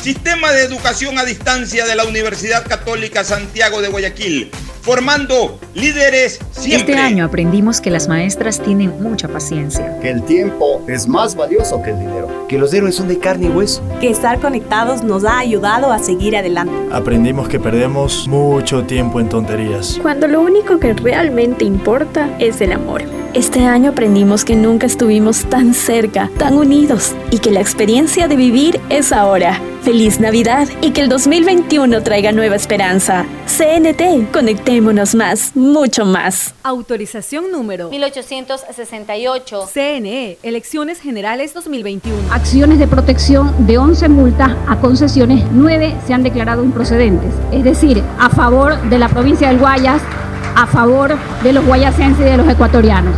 Speaker 4: Sistema de educación a distancia de la Universidad Católica Santiago de Guayaquil, formando líderes siempre.
Speaker 17: Este año aprendimos que las maestras tienen mucha paciencia.
Speaker 18: Que el tiempo es más valioso que el dinero.
Speaker 11: Que los héroes son de carne y hueso.
Speaker 19: Que estar conectados nos ha ayudado a seguir adelante.
Speaker 20: Aprendimos que perdemos mucho tiempo en tonterías.
Speaker 21: Cuando lo único que realmente importa es el amor.
Speaker 8: Este año aprendimos que nunca estuvimos tan cerca, tan unidos y que la experiencia de vivir es ahora. Feliz Navidad y que el 2021 traiga nueva esperanza. CNT, conectémonos más, mucho más.
Speaker 9: Autorización número
Speaker 10: 1868.
Speaker 9: CNE, Elecciones Generales 2021.
Speaker 11: Acciones de protección de 11 multas a concesiones, 9 se han declarado improcedentes. Es decir, a favor de la provincia del Guayas, a favor de los guayasenses y de los ecuatorianos.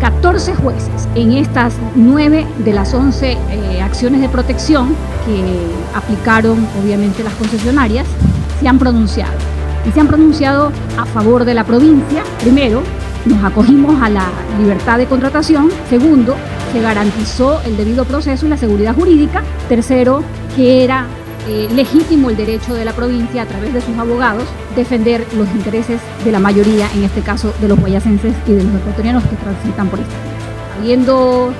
Speaker 11: 14 jueces en estas 9 de las 11 eh, acciones de protección que aplicaron obviamente las concesionarias se han pronunciado. Y se han pronunciado a favor de la provincia. Primero, nos acogimos a la libertad de contratación. Segundo, se garantizó el debido proceso y la seguridad jurídica. Tercero, que era eh, legítimo el derecho de la provincia a través de sus abogados defender los intereses de la mayoría, en este caso de los guayacenses y de los ecuatorianos que transitan por esta. Habiendo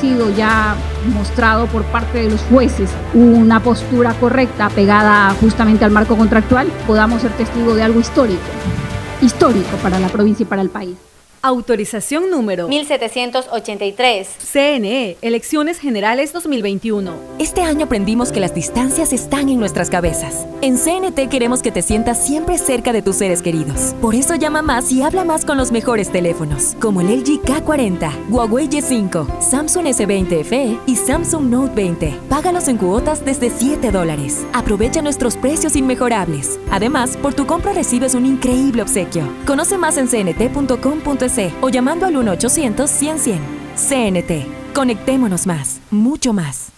Speaker 11: sido ya mostrado por parte de los jueces una postura correcta pegada justamente al marco contractual, podamos ser testigos de algo histórico, histórico para la provincia y para el país.
Speaker 9: Autorización número
Speaker 10: 1783.
Speaker 9: CNE, Elecciones Generales 2021.
Speaker 22: Este año aprendimos que las distancias están en nuestras cabezas. En CNT queremos que te sientas siempre cerca de tus seres queridos. Por eso llama más y habla más con los mejores teléfonos, como el LG K40, Huawei Y5, Samsung S20 FE y Samsung Note 20. Págalos en cuotas desde 7 dólares. Aprovecha nuestros precios inmejorables. Además, por tu compra recibes un increíble obsequio. Conoce más en cnt.com.es o llamando al 1-800-100-100. CNT. Conectémonos más, mucho más.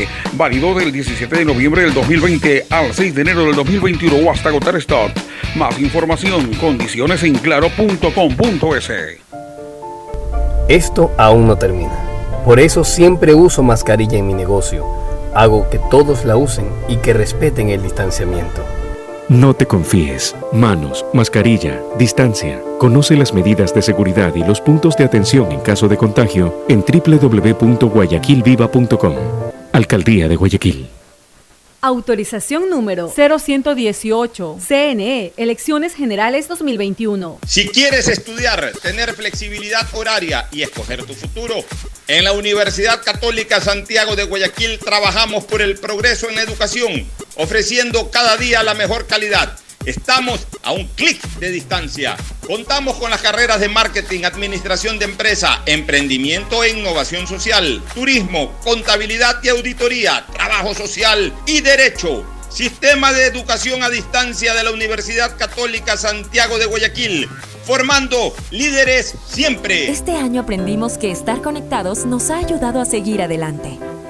Speaker 23: Válido del 17 de noviembre del 2020 al 6 de enero del 2021 o hasta agotar stock. Más información, condiciones en claro.com.es.
Speaker 24: Esto aún no termina. Por eso siempre uso mascarilla en mi negocio. Hago que todos la usen y que respeten el distanciamiento.
Speaker 25: No te confíes. Manos, mascarilla, distancia. Conoce las medidas de seguridad y los puntos de atención en caso de contagio en www.guayaquilviva.com. Alcaldía de Guayaquil.
Speaker 9: Autorización número 0118. CNE, Elecciones Generales 2021.
Speaker 4: Si quieres estudiar, tener flexibilidad horaria y escoger tu futuro, en la Universidad Católica Santiago de Guayaquil trabajamos por el progreso en la educación, ofreciendo cada día la mejor calidad. Estamos a un clic de distancia. Contamos con las carreras de marketing, administración de empresa, emprendimiento e innovación social, turismo, contabilidad y auditoría, trabajo social y derecho. Sistema de Educación a Distancia de la Universidad Católica Santiago de Guayaquil. Formando líderes siempre.
Speaker 22: Este año aprendimos que estar conectados nos ha ayudado a seguir adelante.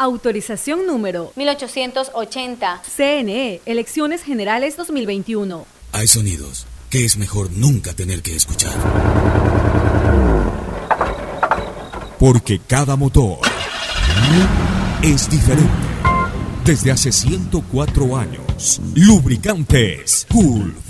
Speaker 9: Autorización número
Speaker 10: 1880.
Speaker 9: CNE, Elecciones Generales 2021.
Speaker 26: Hay sonidos que es mejor nunca tener que escuchar. Porque cada motor es diferente. Desde hace 104 años, Lubricantes Gulf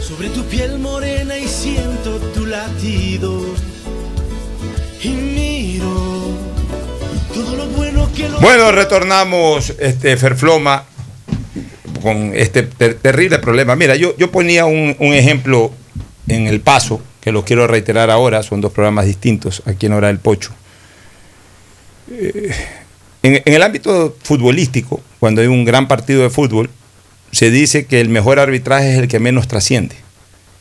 Speaker 24: Sobre tu piel morena y siento tu latido. Y miro todo lo bueno que lo
Speaker 4: Bueno, retornamos, este, Ferfloma, con este ter- terrible problema. Mira, yo, yo ponía un, ejemplo en El Paso, que lo quiero reiterar ahora, son dos programas distintos aquí en Hora del Pocho. Eh, en el ámbito futbolístico, cuando hay un gran partido de fútbol, se dice que el mejor arbitraje es el que menos trasciende.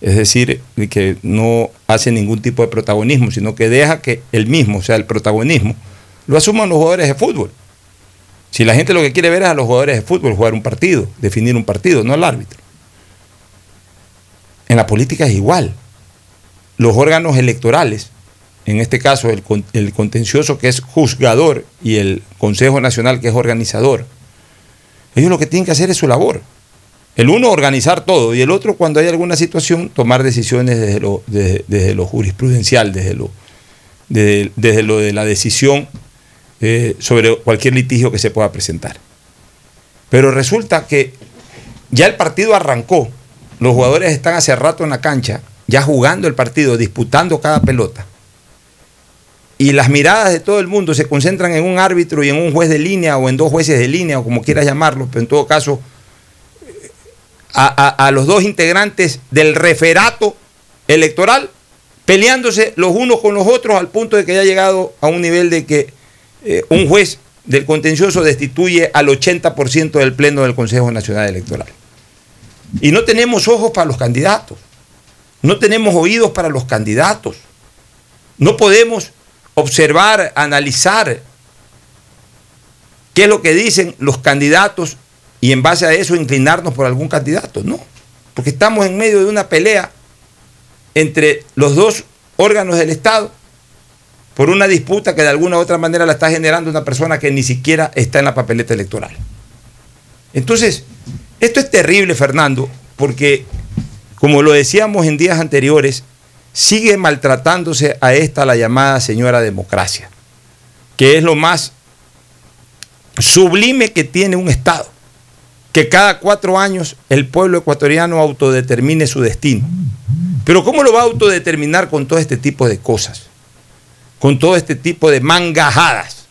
Speaker 4: Es decir, que no hace ningún tipo de protagonismo, sino que deja que el mismo, o sea, el protagonismo, lo asuman los jugadores de fútbol. Si la gente lo que quiere ver es a los jugadores de fútbol jugar un partido, definir un partido, no al árbitro. En la política es igual. Los órganos electorales, en este caso el, el contencioso que es juzgador y el Consejo Nacional que es organizador, ellos lo que tienen que hacer es su labor. El uno organizar todo y el otro cuando hay alguna situación tomar decisiones desde lo, desde, jurisprudencial, desde lo, desde lo de la decisión eh, sobre cualquier litigio que se pueda presentar. Pero resulta que ya el partido arrancó, los jugadores están hace rato en la cancha, ya jugando el partido, disputando cada pelota. Y las miradas de todo el mundo se concentran en un árbitro y en un juez de línea o en dos jueces de línea o como quieras llamarlo, pero en todo caso a, a- los dos integrantes del referato electoral peleándose los unos con los otros al punto de que ya ha llegado a un nivel de que eh, un juez del contencioso destituye al 80% del pleno del Consejo Nacional Electoral. Y no tenemos ojos para los candidatos, no tenemos oídos para los candidatos, no podemos observar, analizar qué es lo que dicen los candidatos y en base a eso inclinarnos por algún candidato, no, porque estamos en medio de una pelea entre los dos órganos del Estado por una disputa que de alguna u otra manera la está generando una persona que ni siquiera está en la papeleta electoral. Entonces, esto es terrible, Fernando, porque, como lo decíamos en días anteriores, sigue maltratándose a esta la llamada señora democracia, que es lo más sublime que tiene un Estado, que cada cuatro años el pueblo ecuatoriano autodetermine su destino. Pero ¿cómo lo va a autodeterminar con todo este tipo de cosas? Con todo este tipo de mangajadas.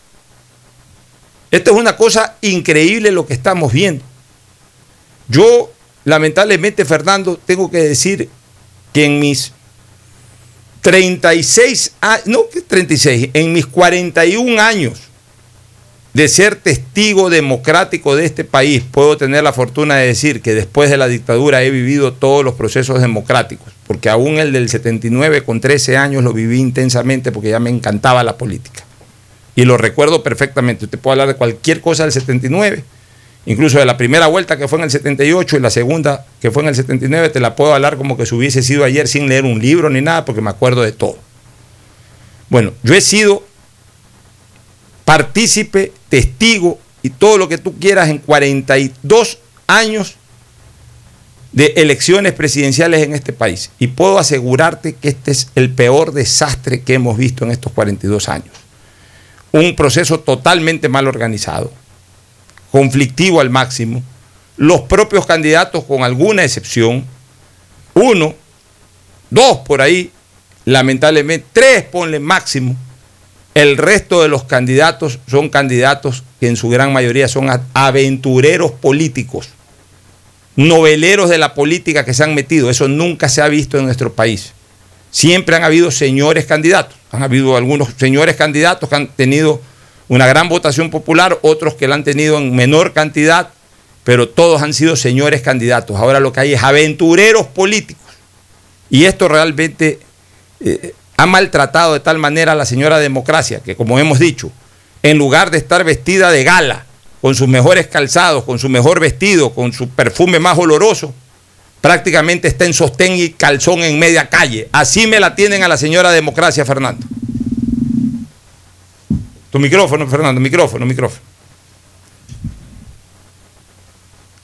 Speaker 4: Esto es una cosa increíble lo que estamos viendo. Yo, lamentablemente, Fernando, tengo que decir que en mis 36 años, no que 36, en mis 41 años de ser testigo democrático de este país, puedo tener la fortuna de decir que después de la dictadura he vivido todos los procesos democráticos, porque aún el del 79 con 13 años lo viví intensamente porque ya me encantaba la política. Y lo recuerdo perfectamente. Usted puede hablar de cualquier cosa del 79, incluso de la primera vuelta que fue en el 78 y la segunda que fue en el 79, te la puedo hablar como que si hubiese sido ayer sin leer un libro ni nada, porque me acuerdo de todo. Bueno, yo he sido partícipe, testigo y todo lo que tú quieras en 42 años de elecciones presidenciales en este país. Y puedo asegurarte que este es el peor desastre que hemos visto en estos 42 años. Un proceso totalmente mal organizado, conflictivo al máximo, los propios candidatos con alguna excepción, uno, dos por ahí, lamentablemente, tres ponle máximo, el resto de los candidatos son candidatos que en su gran mayoría son aventureros políticos, noveleros de la política que se han metido. Eso nunca se ha visto en nuestro país. Siempre han habido señores candidatos. Han habido algunos señores candidatos que han tenido una gran votación popular, otros que la han tenido en menor cantidad, pero todos han sido señores candidatos. Ahora lo que hay es aventureros políticos. Y esto realmente eh, ha maltratado de tal manera a la señora democracia que, como hemos dicho, en lugar de estar vestida de gala, con sus mejores calzados, con su mejor vestido, con su perfume más oloroso, prácticamente está en sostén y calzón en media calle. Así me la tienen a la señora democracia, Fernando. Tu micrófono, Fernando, micrófono, micrófono.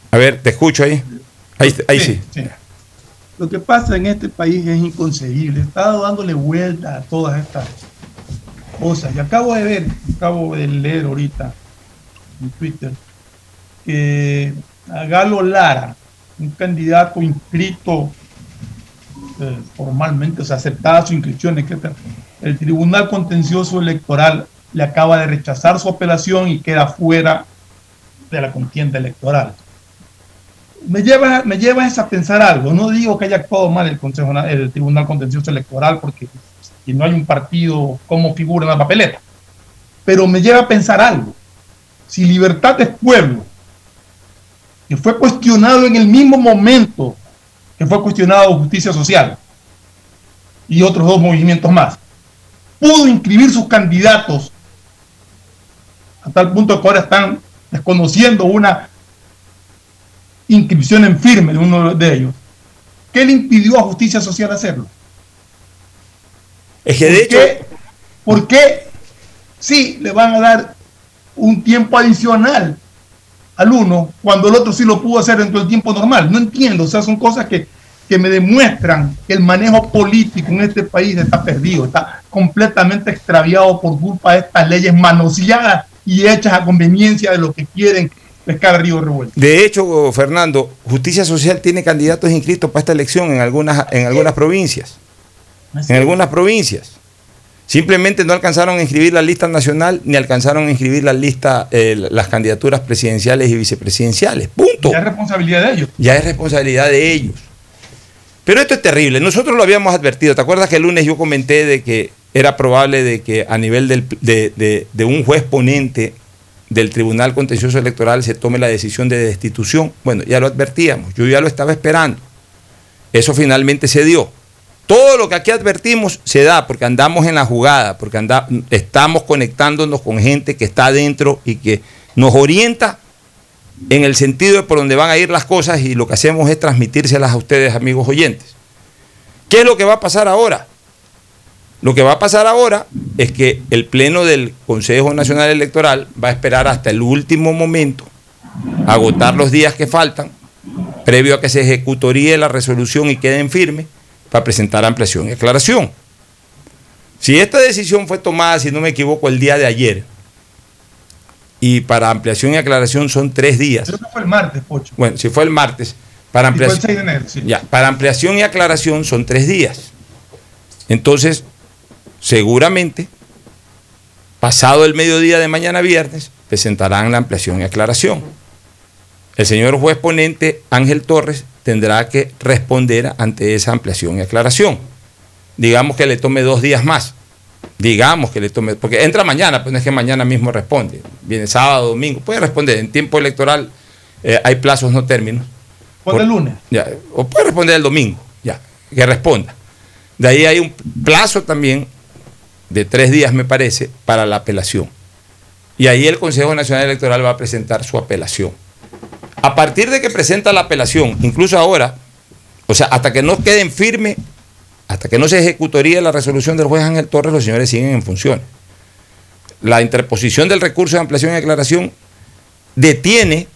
Speaker 4: A ver, te escucho ahí. Ahí, ahí sí.
Speaker 15: Lo que pasa en este país es inconcebible. Estado dándole vuelta a todas estas cosas. Y acabo de ver, acabo de leer ahorita en Twitter, que a Galo Lara, un candidato inscrito eh, formalmente, o sea, aceptada su inscripción, etc. El Tribunal Contencioso Electoral le acaba de rechazar su apelación y queda fuera de la contienda electoral. Me lleva, me lleva a pensar algo. No digo que haya actuado mal el, Consejo, el Tribunal Contencioso Electoral, porque si no hay un partido, ¿cómo figura en la papeleta? Pero me lleva a pensar algo. Si Libertad es Pueblo, que fue cuestionado en el mismo momento que fue cuestionado Justicia Social y otros dos movimientos más, pudo inscribir sus candidatos a tal punto que ahora están desconociendo una inscripción en firme de uno de ellos. ¿Qué le impidió a Justicia Social hacerlo?
Speaker 4: Es que de hecho...
Speaker 15: ¿Por qué sí le van a dar un tiempo adicional al uno cuando el otro sí lo pudo hacer dentro del tiempo normal? No entiendo, o sea, son cosas que, que me demuestran que el manejo político en este país está perdido, está completamente extraviado por culpa de estas leyes manoseadas y hechas a conveniencia de lo que quieren pescar río revuelto.
Speaker 4: De hecho, Fernando, Justicia Social tiene candidatos inscritos para esta elección en algunas, en algunas provincias en algunas provincias. Simplemente no alcanzaron a inscribir la lista nacional ni alcanzaron a inscribir la lista, eh, las candidaturas presidenciales y vicepresidenciales. Punto.
Speaker 15: Ya es responsabilidad de ellos.
Speaker 4: Ya es responsabilidad de ellos. Pero esto es terrible. Nosotros lo habíamos advertido. ¿Te acuerdas que el lunes yo comenté de que era probable de que a nivel de, de un juez ponente del Tribunal Contencioso Electoral se tome la decisión de destitución? Bueno, ya lo advertíamos. Yo ya lo estaba esperando. Eso finalmente se dio. Todo lo que aquí advertimos se da porque andamos en la jugada, porque estamos conectándonos con gente que está adentro y que nos orienta en el sentido de por dónde van a ir las cosas y lo que hacemos es transmitírselas a ustedes, amigos oyentes. ¿Qué es lo que va a pasar ahora? Lo que va a pasar ahora es que el Pleno del Consejo Nacional Electoral va a esperar hasta el último momento, agotar los días que faltan, previo a que se ejecutoríe la resolución y queden firmes para presentar ampliación y aclaración. Si esta decisión fue tomada, si no me equivoco, el día de ayer, y para ampliación y aclaración son tres días.
Speaker 15: Creo que fue el martes, Pocho.
Speaker 4: Bueno, si fue el martes, para ampliación, ya, para ampliación y aclaración son tres días. Entonces, seguramente, pasado el mediodía de mañana viernes, presentarán la ampliación y aclaración. El señor juez ponente Ángel Torres tendrá que responder ante esa ampliación y aclaración. Digamos que le tome dos días más. Digamos que le tome, porque entra mañana, pues no es que mañana mismo responde. Viene sábado, domingo, puede responder. En tiempo electoral eh, hay plazos no términos.
Speaker 15: Por el lunes.
Speaker 4: Ya, o puede responder el domingo, ya, que responda. De ahí hay un plazo también de tres días, me parece, para la apelación. Y ahí el Consejo Nacional Electoral va a presentar su apelación. A partir de que presenta la apelación, incluso ahora, o sea, hasta que no queden firme, hasta que no se ejecutaría la resolución del juez Ángel Torres, los señores siguen en funciones. La interposición del recurso de ampliación y aclaración detiene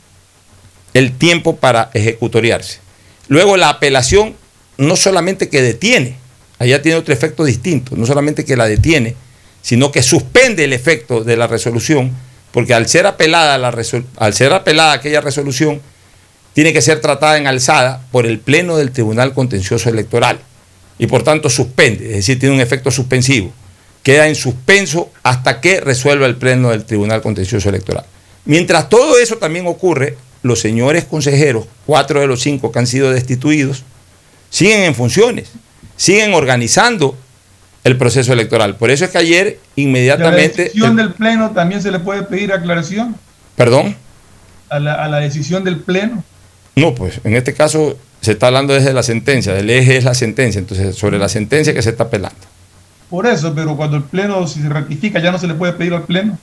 Speaker 4: el tiempo para ejecutoriarse. Luego la apelación no solamente que detiene, allá tiene otro efecto distinto, no solamente que la detiene, sino que suspende el efecto de la resolución porque al ser apelada, aquella resolución, tiene que ser tratada en alzada por el Pleno del Tribunal Contencioso Electoral y por tanto suspende, es decir, tiene un efecto suspensivo. Queda en suspenso hasta que resuelva el Pleno del Tribunal Contencioso Electoral. Mientras todo eso también ocurre, los señores consejeros, cuatro de los cinco que han sido destituidos, siguen en funciones, siguen organizando el proceso electoral. Por eso es que ayer inmediatamente...
Speaker 15: ¿A la decisión del Pleno también se le puede pedir aclaración?
Speaker 4: ¿Perdón?
Speaker 15: ¿A la, decisión del Pleno?
Speaker 4: No, pues en este caso se está hablando desde la sentencia, el eje es la sentencia, entonces sobre la sentencia que se está apelando.
Speaker 15: Por eso, pero cuando el Pleno, si se ratifica, ya no se le puede pedir al Pleno.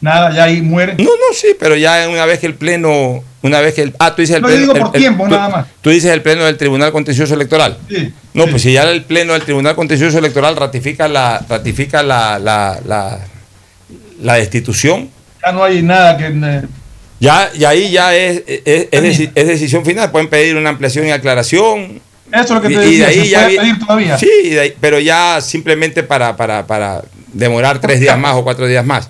Speaker 15: Nada, ya ahí muere.
Speaker 4: No, no, sí, pero ya una vez que el Pleno, una vez que el... Ah, tú dices el
Speaker 15: Pleno... digo por tiempo, nada más.
Speaker 4: Tú dices el Pleno del Tribunal Contencioso Electoral.
Speaker 15: Sí.
Speaker 4: No, pues si ya el Pleno del Tribunal Contencioso Electoral ratifica la, ratifica la, la, la, destitución.
Speaker 15: Ya no hay nada que... Eh,
Speaker 4: Ya, y ahí ya es, es, es es decisión final. Pueden pedir una ampliación y aclaración.
Speaker 15: Eso es lo que te
Speaker 4: Y- y
Speaker 15: decía,
Speaker 4: de ahí
Speaker 15: se
Speaker 4: ya
Speaker 15: puede pedir todavía.
Speaker 4: Sí, y de ahí- pero ya simplemente para, para, para demorar tres días más o cuatro días más.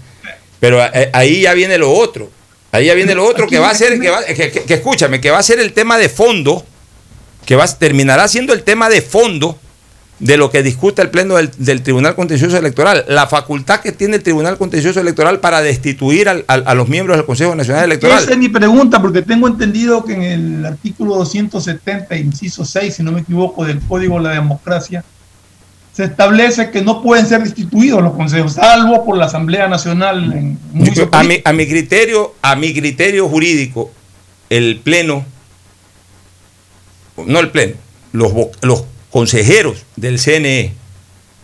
Speaker 4: Pero eh, ahí ya viene lo otro. Ahí ya viene lo otro que va a ser, que, va- que- escúchame, que va a ser el tema de fondo, que va, terminará siendo el tema de fondo de lo que discuta el Pleno del, Tribunal Contencioso Electoral. La facultad que tiene el Tribunal Contencioso Electoral para destituir a los miembros del Consejo Nacional Electoral.
Speaker 15: Esa es mi pregunta, porque tengo entendido que en el artículo 270, inciso 6, si no me equivoco, del Código de la Democracia, se establece que no pueden ser destituidos los consejos, salvo por la Asamblea Nacional. En
Speaker 4: Yo- a, mi, a mi criterio, a mi criterio jurídico, el pleno, no el pleno, los, los consejeros del CNE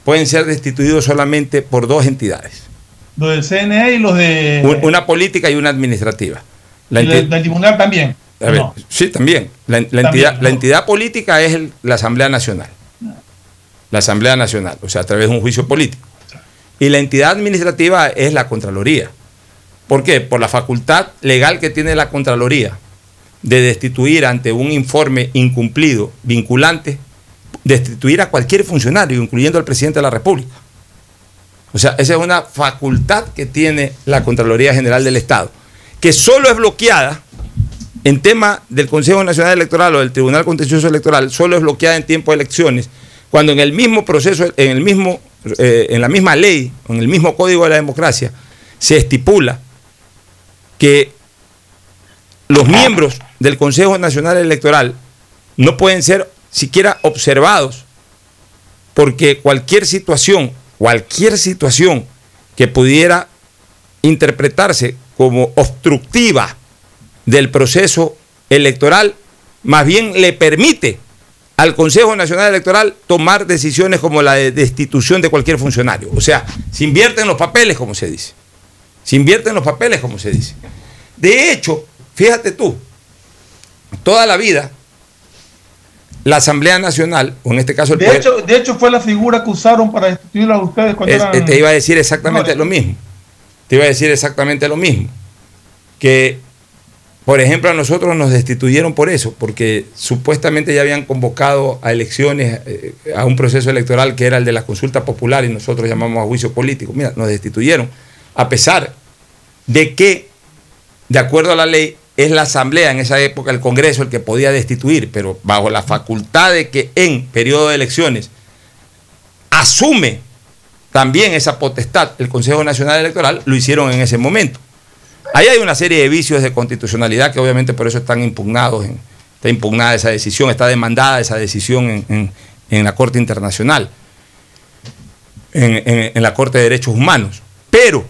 Speaker 4: pueden ser destituidos solamente por dos entidades,
Speaker 15: Los del CNE y los de,
Speaker 4: un- una política y una administrativa. La
Speaker 15: y del, del tribunal también.
Speaker 4: a ver,
Speaker 15: No.
Speaker 4: Sí, también. La, la
Speaker 15: También,
Speaker 4: entidad,
Speaker 15: ¿no?
Speaker 4: la entidad política es el- la Asamblea Nacional. La Asamblea Nacional, o sea, a través de un juicio político. Y la entidad administrativa es la Contraloría. ¿Por qué? Por la facultad legal que tiene la Contraloría de destituir ante un informe incumplido, vinculante, destituir a cualquier funcionario, incluyendo al presidente de la República. O sea, esa es una facultad que tiene la Contraloría General del Estado, que solo es bloqueada en tema del Consejo Nacional Electoral o del Tribunal Contencioso Electoral, solo es bloqueada en tiempo de elecciones, cuando en el mismo proceso, en, el mismo, eh, en la misma ley, en el mismo Código de la Democracia, se estipula que los miembros del Consejo Nacional Electoral no pueden ser siquiera observados porque cualquier situación, cualquier situación que pudiera interpretarse como obstructiva del proceso electoral, más bien le permite al Consejo Nacional Electoral tomar decisiones como la de destitución de cualquier funcionario. O sea, se invierte en los papeles, como se dice. Se invierte en los papeles, como se dice. De hecho, fíjate tú, toda la vida, la Asamblea Nacional, o en este caso el
Speaker 15: De
Speaker 4: Poder-
Speaker 15: hecho, de hecho, fue la figura que usaron para destituirlos a ustedes cuando
Speaker 4: es-
Speaker 15: eran...
Speaker 4: te iba a decir exactamente lo mismo. Te iba a decir exactamente lo mismo. Que, por ejemplo, a nosotros nos destituyeron por eso, porque supuestamente ya habían convocado a elecciones, eh, a un proceso electoral que era el de la consulta popular y nosotros llamamos a juicio político. Mira, nos destituyeron, a pesar de que, de acuerdo a la ley, es la Asamblea en esa época, el Congreso, el que podía destituir, pero bajo la facultad de que en periodo de elecciones asume también esa potestad el Consejo Nacional Electoral, lo hicieron en ese momento. Ahí hay una serie de vicios de constitucionalidad que obviamente por eso están impugnados, está impugnada esa decisión, está demandada esa decisión en, la Corte Internacional, en, la Corte de Derechos Humanos. Pero,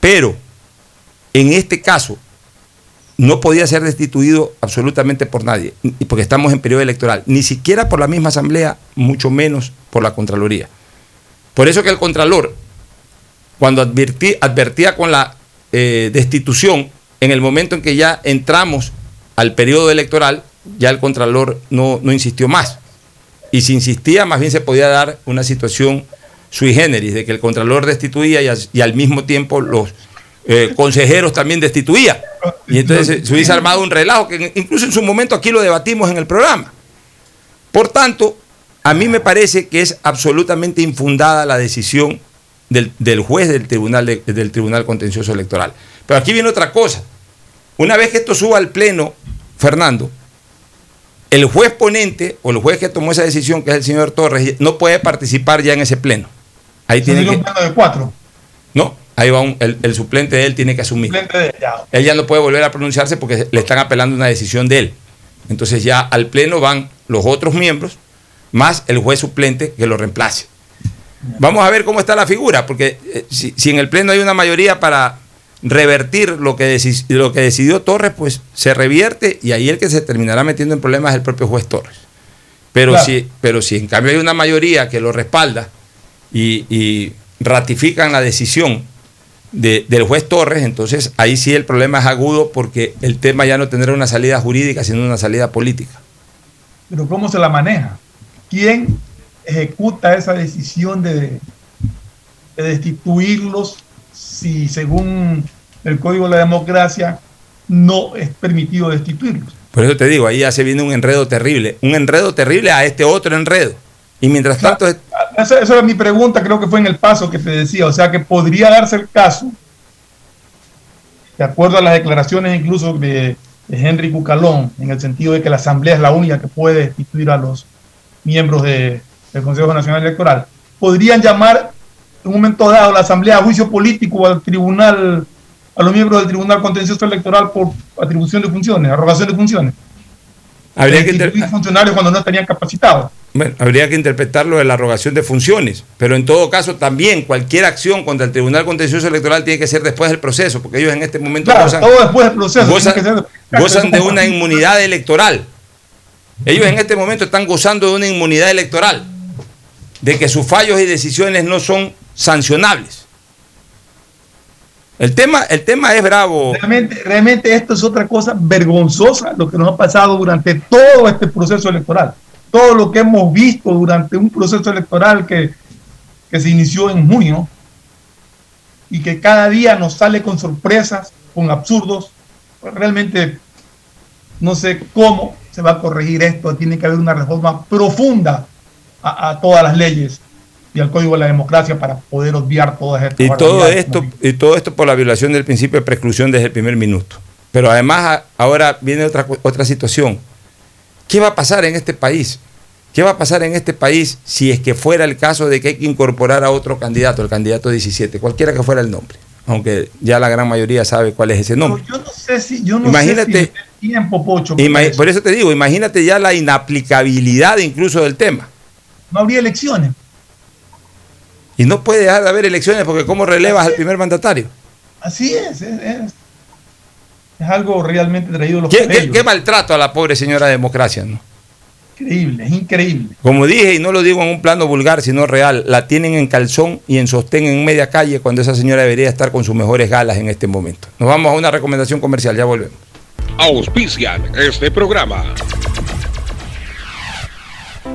Speaker 4: pero, en este caso, no podía ser destituido absolutamente por nadie, porque estamos en periodo electoral, ni siquiera por la misma Asamblea, mucho menos por la Contraloría. Por eso que el Contralor, cuando advertí- advertía con la eh, destitución, en el momento en que ya entramos al periodo electoral, ya el Contralor no, no insistió más. Y si insistía, más bien se podía dar una situación sui generis, de que el Contralor destituía y, al mismo tiempo los eh, consejeros también destituían. Y entonces se hubiese armado un relajo, que incluso en su momento aquí lo debatimos en el programa. Por tanto, a mí me parece que es absolutamente infundada la decisión del, del juez del tribunal, de- del tribunal Contencioso Electoral. Pero aquí viene otra cosa. Una vez que esto suba al Pleno, Fernando, el juez ponente o el juez que tomó esa decisión, que es el señor Torres, no puede participar ya en ese Pleno. Ahí tiene que,
Speaker 15: un pleno de cuatro.
Speaker 4: no, ahí va un- el, el suplente de él tiene que asumir.
Speaker 15: Suplente de- ya.
Speaker 4: Él ya no puede volver a pronunciarse porque le están apelando una decisión de él. Entonces ya al pleno van los otros miembros más el juez suplente que lo reemplace. Vamos a ver cómo está la figura, porque eh, si, si en el pleno hay una mayoría para revertir lo que, deci- lo que decidió Torres, pues se revierte y ahí el que se terminará metiendo en problemas es el propio juez Torres. Pero,
Speaker 15: Claro.
Speaker 4: si, pero si en cambio hay una mayoría que lo respalda y, y ratifican la decisión de- del juez Torres, entonces ahí sí el problema es agudo porque el tema ya no tendrá una salida jurídica, sino una salida política.
Speaker 15: Pero ¿cómo se la maneja? ¿Quién ejecuta esa decisión de, de destituirlos si según el Código de la Democracia no es permitido destituirlos.
Speaker 4: Por eso te digo, ahí ya se viene un enredo terrible. Un enredo terrible a este otro enredo. Y mientras tanto...
Speaker 15: Esa, esa era mi pregunta, creo que fue en el paso que te decía. O sea, que podría darse el caso, de acuerdo a las declaraciones incluso de, de Henry Cucalón, en el sentido de que la Asamblea es la única que puede destituir a los miembros de, del Consejo Nacional Electoral, podrían llamar en un momento dado a la Asamblea a juicio político al tribunal, a los miembros del Tribunal Contencioso Electoral por atribución de funciones, arrogación de funciones.
Speaker 4: Habría que
Speaker 15: destituir funcionarios cuando no estarían capacitados.
Speaker 4: Bueno, habría que interpretarlo de la arrogación de funciones, pero en todo caso también cualquier acción contra el Tribunal Contencioso Electoral tiene que ser después del proceso, porque ellos en este momento
Speaker 15: Claro,
Speaker 4: gozan,
Speaker 15: todo después del proceso.
Speaker 4: gozan-
Speaker 15: tiene que ser-
Speaker 4: gozan de una inmunidad electoral. Ellos en este momento están gozando de una inmunidad electoral, de que sus fallos y decisiones no son sancionables. El tema, el tema es bravo.
Speaker 15: Realmente, realmente esto es otra cosa vergonzosa lo que nos ha pasado durante todo este proceso electoral. Todo lo que hemos visto durante un proceso electoral que, que se inició en junio y que cada día nos sale con sorpresas, con absurdos. Realmente no sé cómo se va a corregir esto. Tiene que haber una reforma profunda a, a todas las leyes y al Código de la Democracia para poder obviar todas estas
Speaker 4: Y todo esto, y todo esto por la violación del principio de preclusión desde el primer minuto. Pero además ahora viene otra, otra situación. ¿Qué va a pasar en este país? ¿Qué va a pasar en este país si es que fuera el caso de que hay que incorporar a otro candidato, el candidato 17, cualquiera que fuera el nombre? Aunque ya la gran mayoría sabe cuál es ese nombre.
Speaker 15: Yo no sé si, yo no
Speaker 4: Imagínate-
Speaker 15: sé si el tiempo, Pocho. eso.
Speaker 4: por eso te digo, imagínate ya la inaplicabilidad incluso del tema.
Speaker 15: No habría elecciones.
Speaker 4: Y no puede dejar de haber elecciones porque ¿cómo relevas al primer mandatario?
Speaker 15: Así es, es, es- es algo realmente traído de los
Speaker 4: ¿Qué, qué- qué maltrato a la pobre señora democracia, ¿no?
Speaker 15: Increíble, es increíble.
Speaker 4: Como dije, y no lo digo en un plano vulgar, sino real, la tienen en calzón y en sostén en media calle cuando esa señora debería estar con sus mejores galas en este momento. Nos vamos a una recomendación comercial, ya volvemos.
Speaker 23: Auspician este programa.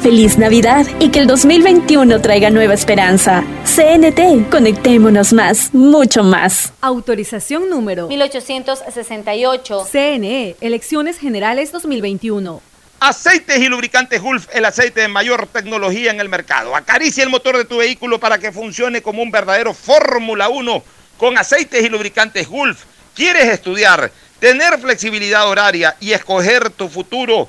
Speaker 8: Feliz Navidad y que el 2021 traiga nueva esperanza. CNT, conectémonos más, mucho más.
Speaker 9: Autorización número
Speaker 10: 1868.
Speaker 9: CNE, Elecciones Generales 2021.
Speaker 27: Aceites y lubricantes Gulf, el aceite de mayor tecnología en el mercado. Acaricia el motor de tu vehículo para que funcione como un verdadero Fórmula 1 con aceites y lubricantes Gulf. ¿Quieres estudiar, tener flexibilidad horaria y escoger tu futuro?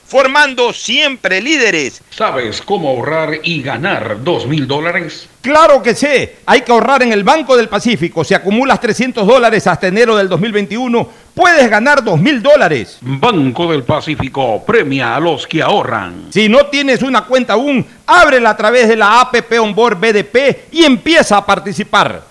Speaker 27: formando siempre líderes.
Speaker 23: ¿Sabes cómo ahorrar y ganar dos mil dólares?
Speaker 28: Claro que sé, hay que ahorrar en el Banco del Pacífico. Si acumulas 300 dólares hasta enero del 2021, puedes ganar 2 mil dólares.
Speaker 23: Banco del Pacífico premia a los que ahorran.
Speaker 28: Si no tienes una cuenta aún, ábrela a través de la APP Onboard BDP y empieza a participar.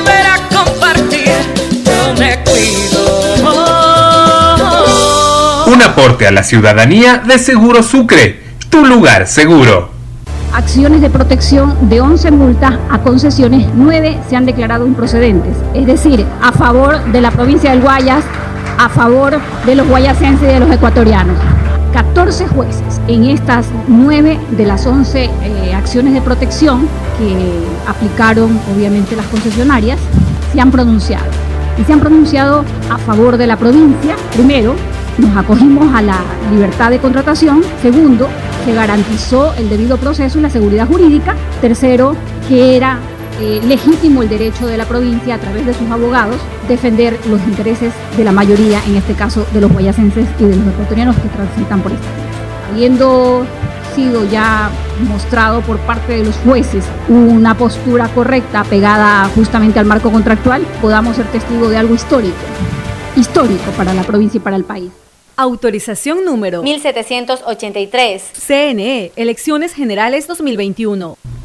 Speaker 6: volver a compartir. Yo me cuido.
Speaker 7: Un aporte a la ciudadanía de Seguro Sucre, tu lugar seguro.
Speaker 11: Acciones de protección de 11 multas a concesiones, 9 se han declarado improcedentes. Es decir, a favor de la provincia del Guayas, a favor de los guayasenses y de los ecuatorianos. 14 jueces en estas nueve de las once eh, acciones de protección que aplicaron obviamente las concesionarias, se han pronunciado. Y se han pronunciado a favor de la provincia. Primero, nos acogimos a la libertad de contratación. Segundo, se garantizó el debido proceso y la seguridad jurídica. Tercero, que era eh, legítimo el derecho de la provincia a través de sus abogados defender los intereses de la mayoría, en este caso de los guayacenses y de los ecuatorianos que transitan por esta Habiendo sido ya mostrado por parte de los jueces una postura correcta pegada justamente al marco contractual, podamos ser testigos de algo histórico, histórico para la provincia y para el país.
Speaker 9: Autorización número
Speaker 10: 1783.
Speaker 9: CNE, Elecciones Generales 2021.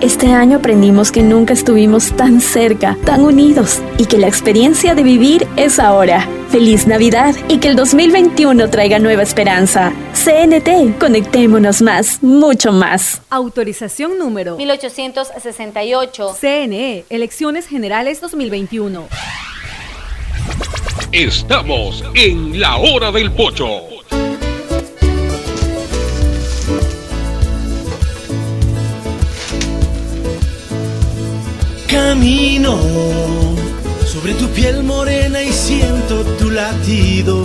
Speaker 8: Este año aprendimos que nunca estuvimos tan cerca, tan unidos y que la experiencia de vivir es ahora. Feliz Navidad y que el 2021 traiga nueva esperanza. CNT, conectémonos más, mucho más.
Speaker 9: Autorización número
Speaker 10: 1868.
Speaker 9: CNE, Elecciones Generales 2021.
Speaker 23: Estamos en la hora del pocho.
Speaker 24: Camino sobre tu piel morena y siento tu latido.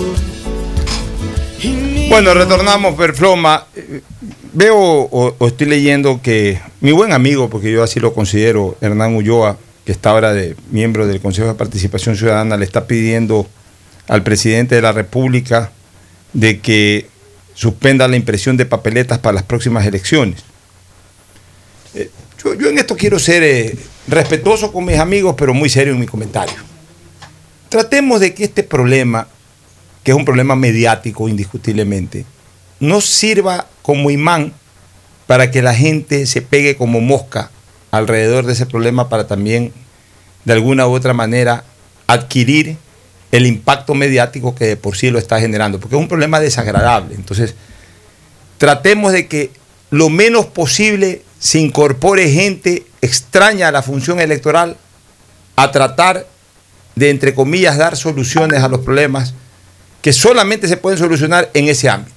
Speaker 4: Bueno, retornamos, Perfloma. Veo o, estoy leyendo que mi buen amigo, porque yo así lo considero, Hernán Ulloa, que está ahora miembro del Consejo de Participación Ciudadana, le está pidiendo al presidente de la República de que suspenda la impresión de papeletas para las próximas elecciones. Yo, yo, en esto quiero ser eh, respetuoso con mis amigos, pero muy serio en mi comentario. Tratemos de que este problema, que es un problema mediático indiscutiblemente, no sirva como imán para que la gente se pegue como mosca alrededor de ese problema para también, de alguna u otra manera, adquirir el impacto mediático que de por sí lo está generando, porque es un problema desagradable. Entonces, tratemos de que lo menos posible se incorpore gente extraña a la función electoral a tratar de, entre comillas, dar soluciones a los problemas que solamente se pueden solucionar en ese ámbito.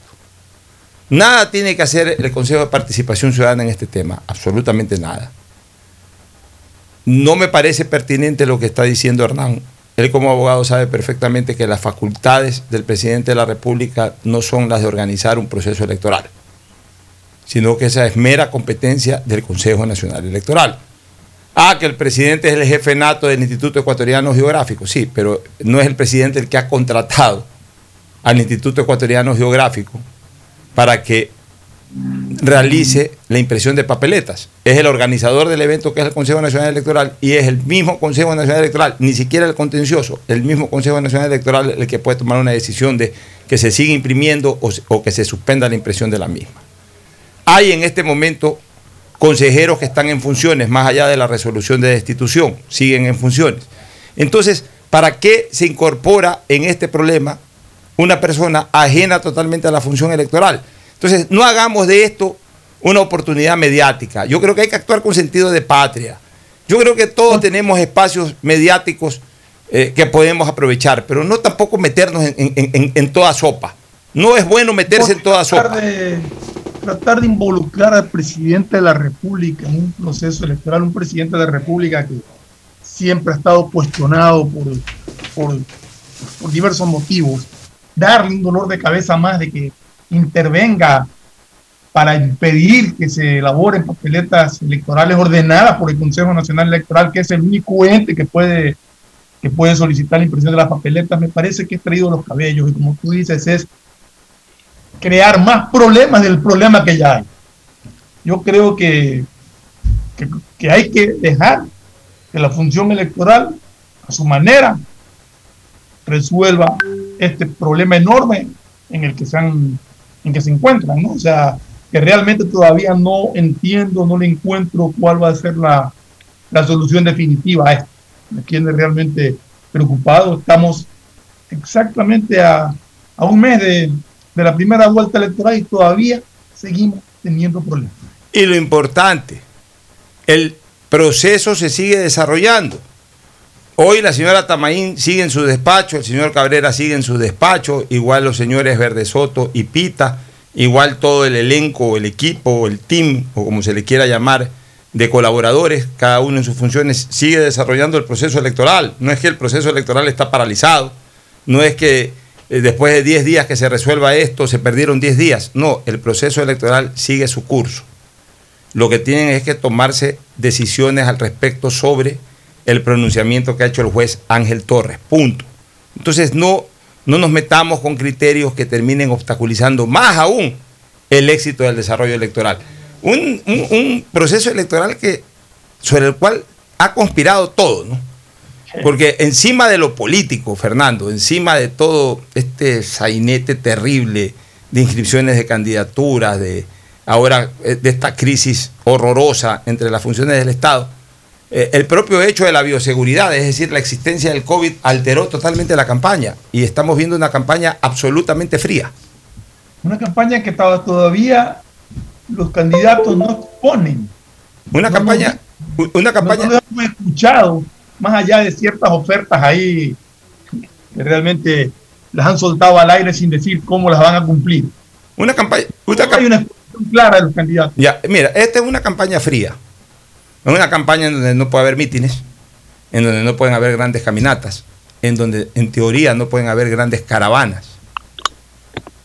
Speaker 4: Nada tiene que hacer el Consejo de Participación Ciudadana en este tema, absolutamente nada. No me parece pertinente lo que está diciendo Hernán. Él como abogado sabe perfectamente que las facultades del presidente de la República no son las de organizar un proceso electoral, sino que esa es mera competencia del Consejo Nacional Electoral. Ah, que el presidente es el jefe nato del Instituto Ecuatoriano Geográfico, sí, pero no es el presidente el que ha contratado al Instituto Ecuatoriano Geográfico para que realice la impresión de papeletas. Es el organizador del evento que es el Consejo Nacional Electoral y es el mismo Consejo Nacional Electoral, ni siquiera el contencioso, el mismo Consejo Nacional Electoral el que puede tomar una decisión de que se siga imprimiendo o, o que se suspenda la impresión de la misma. Hay en este momento consejeros que están en funciones, más allá de la resolución de destitución, siguen en funciones. Entonces, ¿para qué se incorpora en este problema una persona ajena totalmente a la función electoral? Entonces, no hagamos de esto una oportunidad mediática. Yo creo que hay que actuar con sentido de patria. Yo creo que todos tenemos espacios mediáticos eh, que podemos aprovechar, pero no tampoco meternos en, en, en, en toda sopa. No es bueno meterse en toda sopa.
Speaker 15: Tratar de involucrar al presidente de la República en un proceso electoral, un presidente de la República que siempre ha estado cuestionado por, por, por diversos motivos, darle un dolor de cabeza más de que intervenga para impedir que se elaboren papeletas electorales ordenadas por el Consejo Nacional Electoral, que es el único ente que puede, que puede solicitar la impresión de las papeletas, me parece que es traído los cabellos y como tú dices es crear más problemas del problema que ya hay. Yo creo que, que, hay que dejar que la función electoral, a su manera, resuelva este problema enorme en el que se han en que se encuentran, ¿no? O sea, que realmente todavía no entiendo, no le encuentro cuál va a ser la, la solución definitiva a esto. Me tiene realmente preocupado. Estamos exactamente a, a un mes de, de la primera vuelta electoral y todavía seguimos teniendo problemas.
Speaker 4: Y lo importante, el proceso se sigue desarrollando. Hoy la señora Tamaín sigue en su despacho, el señor Cabrera sigue en su despacho, igual los señores Verde Soto y Pita, igual todo el elenco, el equipo, el team, o como se le quiera llamar, de colaboradores, cada uno en sus funciones, sigue desarrollando el proceso electoral. No es que el proceso electoral está paralizado, no es que después de 10 días que se resuelva esto se perdieron 10 días. No, el proceso electoral sigue su curso. Lo que tienen es que tomarse decisiones al respecto sobre el pronunciamiento que ha hecho el juez Ángel Torres. Punto. Entonces no, no nos metamos con criterios que terminen obstaculizando más aún el éxito del desarrollo electoral. Un, un- un proceso electoral que, sobre el cual ha conspirado todo, ¿no? Porque encima de lo político, Fernando, encima de todo este sainete terrible de inscripciones de candidaturas, de ahora eh, de esta crisis horrorosa entre las funciones del Estado, eh, el propio hecho de la bioseguridad, es decir, la existencia del COVID, alteró totalmente la campaña y estamos viendo una campaña absolutamente fría.
Speaker 15: Una campaña que estaba todavía los candidatos no exponen.
Speaker 4: Una campaña, una campaña.
Speaker 15: No, hemos escuchado, más allá de ciertas ofertas ahí que realmente las han soltado al aire sin decir cómo las van a cumplir.
Speaker 4: Una campaña.
Speaker 15: No hay una exposición clara de los candidatos.
Speaker 4: Ya, mira, esta es una campaña fría. Es una campaña en donde no puede haber mítines, en donde no pueden haber grandes caminatas, en donde en teoría no pueden haber grandes caravanas.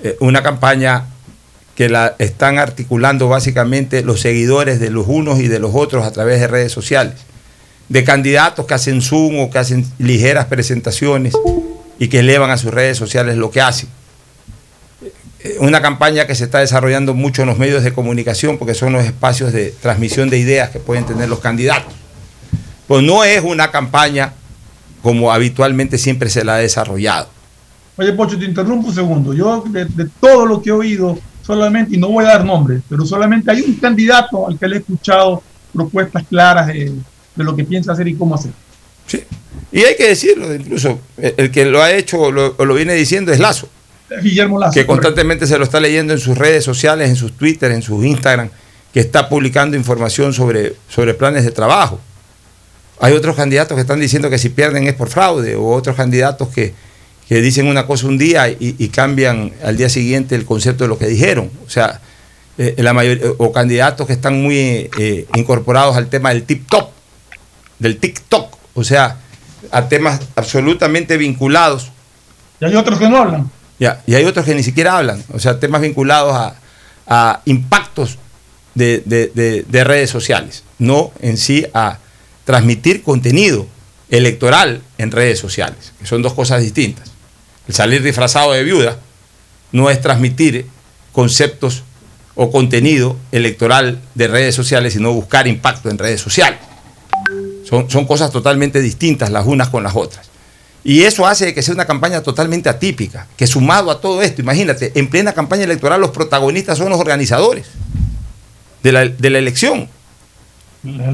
Speaker 4: Eh, una campaña que la están articulando básicamente los seguidores de los unos y de los otros a través de redes sociales, de candidatos que hacen Zoom o que hacen ligeras presentaciones y que elevan a sus redes sociales lo que hacen. Eh, Una campaña que se está desarrollando mucho en los medios de comunicación porque son los espacios de transmisión de ideas que pueden tener los candidatos. Pues no es una campaña como habitualmente siempre se la ha desarrollado.
Speaker 15: Oye, Pocho, te interrumpo un segundo. Yo, de, todo lo que he oído, solamente, y no voy a dar nombres, pero solamente hay un candidato al que le he escuchado propuestas claras de lo que piensa hacer y cómo hacer.
Speaker 4: Y hay que decirlo, incluso el el que lo ha hecho o lo, viene diciendo es Lazo,
Speaker 15: Guillermo Lazo.
Speaker 4: que
Speaker 15: correcto.
Speaker 4: constantemente se lo está leyendo en sus redes sociales, en sus Twitter, en sus Instagram, que está publicando información sobre, sobre planes de trabajo. Hay otros candidatos que están diciendo que si pierden es por fraude, o otros candidatos que, que dicen una cosa un día y, y cambian al día siguiente el concepto de lo que dijeron. O sea, eh, la mayoría, o candidatos que están muy eh, incorporados al tema del tip-top, del TikTok, o sea, a temas absolutamente vinculados.
Speaker 15: Y hay otros que no hablan.
Speaker 4: Ya, y hay otros que ni siquiera hablan, o sea, temas vinculados a, a impactos de, de- de- de redes sociales, no en sí a transmitir contenido electoral en redes sociales, que son dos cosas distintas. El salir disfrazado de viuda no es transmitir conceptos o contenido electoral de redes sociales, sino buscar impacto en redes sociales. Son, son cosas totalmente distintas las unas con las otras. Y eso hace que sea una campaña totalmente atípica, que sumado a todo esto, imagínate, en plena campaña electoral los protagonistas son los organizadores de la, de la elección.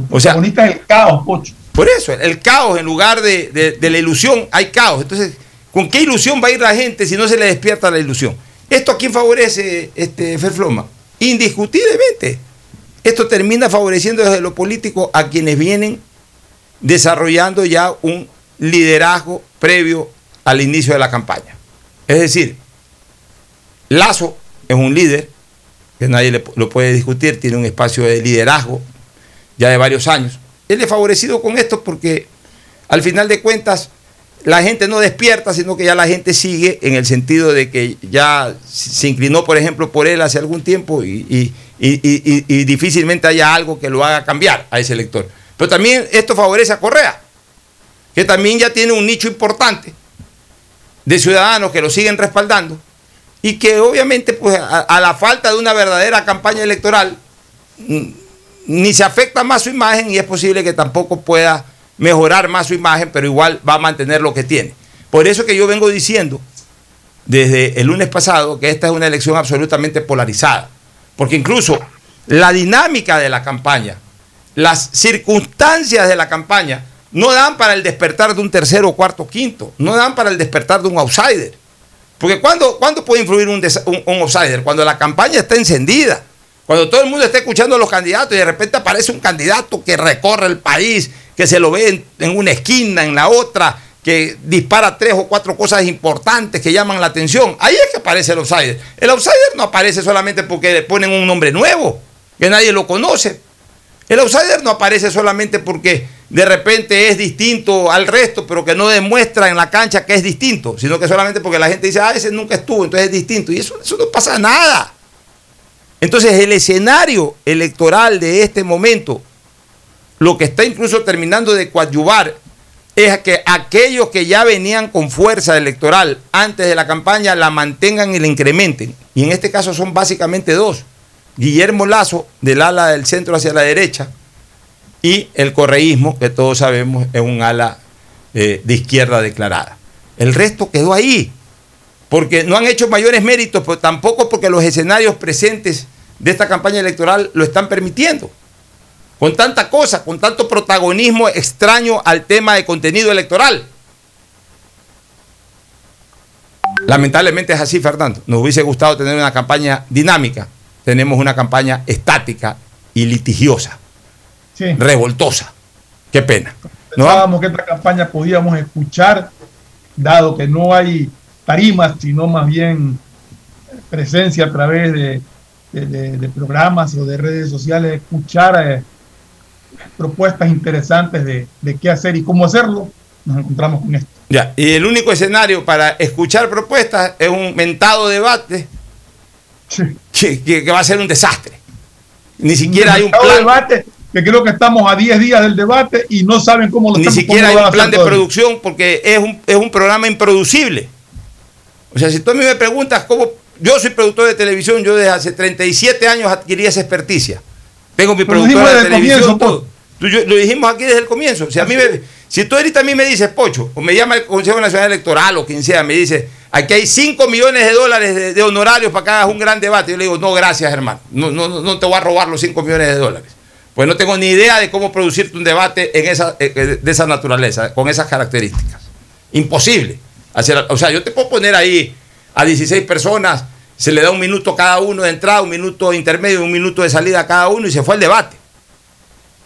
Speaker 4: O sea,
Speaker 15: protagonista es el caos, Pocho.
Speaker 4: Por eso, el caos en lugar de, de- de la ilusión, hay caos. Entonces, ¿con qué ilusión va a ir la gente si no se le despierta la ilusión? ¿Esto a quién favorece, este, Ferfloma? Indiscutiblemente. Esto termina favoreciendo desde lo político a quienes vienen desarrollando ya un liderazgo previo al inicio de la campaña. Es decir, Lazo es un líder, que nadie le- lo puede discutir, tiene un espacio de liderazgo ya de varios años. Él es favorecido con esto porque al final de cuentas la gente no despierta, sino que ya la gente sigue en el sentido de que ya se inclinó, por ejemplo, por él hace algún tiempo y, y- difícilmente haya algo que lo haga cambiar a ese elector. Pero también esto favorece a Correa, que también ya tiene un nicho importante de ciudadanos que lo siguen respaldando y que obviamente pues, a, a la falta de una verdadera campaña electoral mm, ni se afecta más su imagen y es posible que tampoco pueda mejorar más su imagen, pero igual va a mantener lo que tiene. Por eso que yo vengo diciendo desde el lunes pasado que esta es una elección absolutamente polarizada, porque incluso la dinámica de la campaña, las circunstancias de la campaña, no dan para el despertar de un tercero, cuarto, quinto, no dan para el despertar de un outsider. Porque ¿cuándo, ¿cuándo puede influir un outsider? Cuando la campaña está encendida. Cuando todo el mundo está escuchando a los candidatos y de repente aparece un candidato que recorre el país, que se lo ve en, en una esquina, en la otra, que dispara tres o cuatro cosas importantes que llaman la atención. Ahí es que aparece el outsider. El outsider no aparece solamente porque le ponen un nombre nuevo, que nadie lo conoce. El outsider no aparece solamente porque de repente es distinto al resto, pero que no demuestra en la cancha que es distinto, sino que solamente porque la gente dice, ah, ese nunca estuvo, entonces es distinto. Y eso, eso no pasa nada. Entonces el escenario electoral de este momento, lo que está incluso terminando de coadyuvar, es que aquellos que ya venían con fuerza electoral antes de la campaña la mantengan y la incrementen. Y en este caso son básicamente dos. Guillermo Lazo, del ala del centro hacia la derecha, y el correísmo, que todos sabemos es un ala eh, de izquierda declarada. El resto quedó ahí, porque no han hecho mayores méritos, pero tampoco porque los escenarios presentes de esta campaña electoral lo están permitiendo. Con tanta cosa, con tanto protagonismo extraño al tema de contenido electoral. Lamentablemente es así, Fernando. Nos hubiese gustado tener una campaña dinámica. Tenemos una campaña estática y litigiosa,
Speaker 15: Sí.
Speaker 4: revoltosa. Qué pena.
Speaker 15: Pensábamos que esta campaña podíamos escuchar, dado que no hay tarimas, sino más bien presencia a través de, de- de- de programas o de redes sociales, escuchar eh, propuestas interesantes de, de qué hacer y cómo hacerlo, nos encontramos con esto.
Speaker 4: Ya, y el único escenario para escuchar propuestas es un mentado debate que, que- que va a ser un desastre. Ni siquiera hay un plan.
Speaker 15: debate, que creo que estamos a 10 días del debate y no saben cómo lo
Speaker 4: Ni siquiera hay un plan de producción porque es un, es un programa improducible. O sea, si tú a mí me preguntas cómo. Yo soy productor de televisión, yo desde hace 37 años adquirí esa experticia. Tengo mi
Speaker 15: Pero
Speaker 4: productora de televisión,
Speaker 15: comienzo,
Speaker 4: todo. Tú- yo- lo dijimos aquí desde el comienzo. Si, a mí me- si tú ahorita a mí me dices, Pocho, o me llama el Consejo Nacional Electoral o quien sea, me dice, aquí hay 5 millones de dólares de, honorarios para que hagas un gran debate. Yo le digo, no, gracias, hermano. No, no, no- te voy a robar los 5 millones de dólares. Pues no tengo ni idea de cómo producirte un debate en esa, eh, eh, de esa naturaleza, con esas características. Imposible. Hacer, o sea, yo te puedo poner ahí a 16 personas, se le da un minuto cada uno de entrada, un minuto de intermedio, un minuto de salida a cada uno y se fue el debate.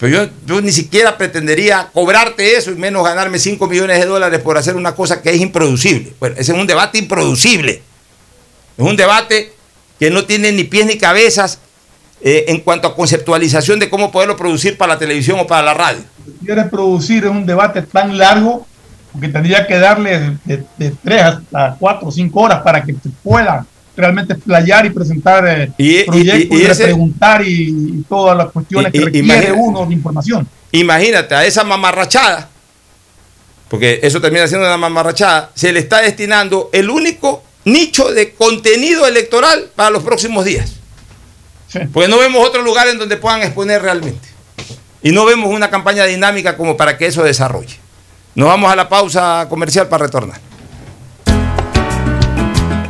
Speaker 4: Pero yo, ni siquiera pretendería cobrarte eso y menos ganarme 5 millones de dólares por hacer una cosa que es improducible. Bueno, ese es un debate improducible. Es un debate que no tiene ni pies ni cabezas eh, en cuanto a conceptualización de cómo poderlo producir para la televisión o para la radio.
Speaker 15: Si quieres producir un debate tan largo, porque tendría que darle de, de 3 hasta 4 o 5 horas para que se pueda realmente explayar y presentar eh,
Speaker 4: Y-
Speaker 15: proyectos
Speaker 4: y- y
Speaker 15: y,
Speaker 4: ese-
Speaker 15: preguntar y, todas las cuestiones que requiere uno de información.
Speaker 4: Imagínate a esa mamarrachada, porque eso termina siendo una mamarrachada, se le está destinando el único nicho de contenido electoral para los próximos días. Porque no vemos otro lugar en donde puedan exponer realmente. Y no vemos una campaña dinámica como para que eso desarrolle. Nos vamos a la pausa comercial para retornar.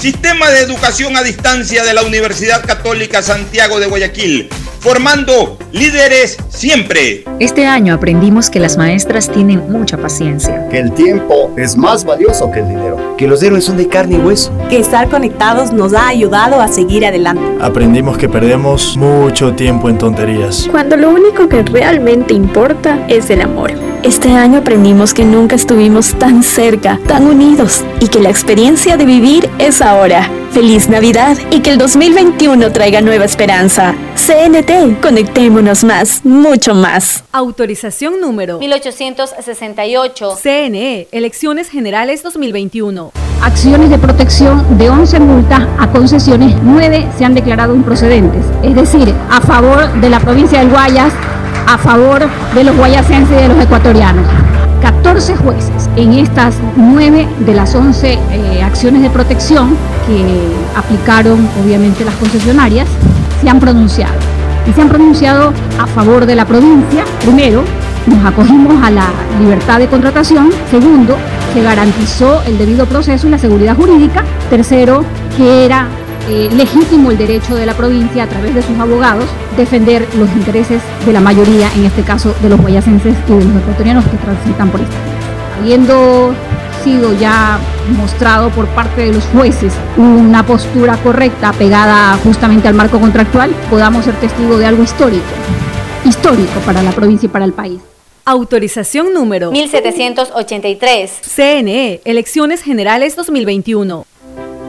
Speaker 29: Sistema de educación a distancia de la Universidad Católica Santiago de Guayaquil, formando líderes siempre.
Speaker 30: Este año aprendimos que las maestras tienen mucha paciencia.
Speaker 31: Que el tiempo es más valioso que el dinero.
Speaker 5: Que los héroes son de carne y hueso.
Speaker 32: Que estar conectados nos ha ayudado a seguir adelante.
Speaker 20: Aprendimos que perdemos mucho tiempo en tonterías.
Speaker 21: Cuando lo único que realmente importa es el amor.
Speaker 8: Este año aprendimos que nunca estuvimos tan cerca, tan unidos y que la experiencia de vivir es ahora. Feliz Navidad y que el 2021 traiga nueva esperanza. CNT, conectémonos más, mucho más.
Speaker 9: Autorización número
Speaker 10: 1868.
Speaker 9: CNE, Elecciones Generales 2021.
Speaker 11: Acciones de protección de 11 multas a concesiones, 9 se han declarado improcedentes. Es decir, a favor de la provincia del Guayas, a favor de los guayasenses y de los ecuatorianos. 14 jueces en estas 9 de las 11 eh, acciones de protección que aplicaron obviamente las concesionarias se han pronunciado. Y se han pronunciado a favor de la provincia. Primero, nos acogimos a la libertad de contratación. Segundo, se garantizó el debido proceso y la seguridad jurídica. Tercero, que era eh, legítimo el derecho de la provincia a través de sus abogados defender los intereses de la mayoría, en este caso de los guayacenses y de los ecuatorianos que transitan por esta Habiendo sido ya mostrado por parte de los jueces una postura correcta pegada justamente al marco contractual, podamos ser testigo de algo histórico, histórico para la provincia y para el país.
Speaker 9: Autorización número
Speaker 10: 1783.
Speaker 9: CNE, Elecciones Generales 2021.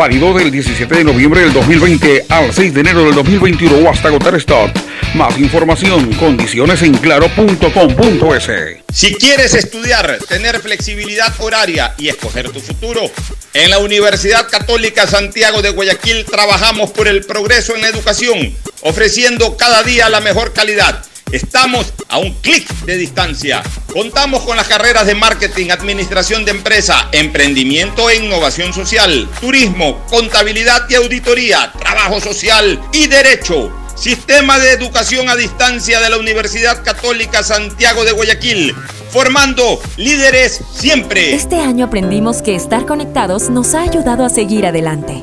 Speaker 23: válido del 17 de noviembre del 2020 al 6 de enero del 2021 o hasta agotar stock. Más información, condiciones en claro.com.es.
Speaker 33: Si quieres estudiar, tener flexibilidad horaria y escoger tu futuro, en la Universidad Católica Santiago de Guayaquil trabajamos por el progreso en la educación, ofreciendo cada día la mejor calidad Estamos a un clic de distancia. Contamos con las carreras de marketing, administración de empresa, emprendimiento e innovación social, turismo, contabilidad y auditoría, trabajo social y derecho. Sistema de Educación a Distancia de la Universidad Católica Santiago de Guayaquil, formando líderes siempre.
Speaker 22: Este año aprendimos que estar conectados nos ha ayudado a seguir adelante.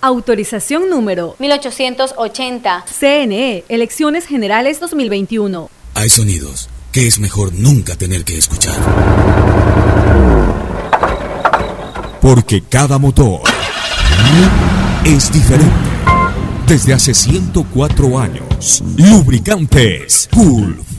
Speaker 9: Autorización número
Speaker 10: 1880.
Speaker 9: CNE, Elecciones Generales 2021.
Speaker 26: Hay sonidos que es mejor nunca tener que escuchar. Porque cada motor es diferente. Desde hace 104 años, lubricantes Gulf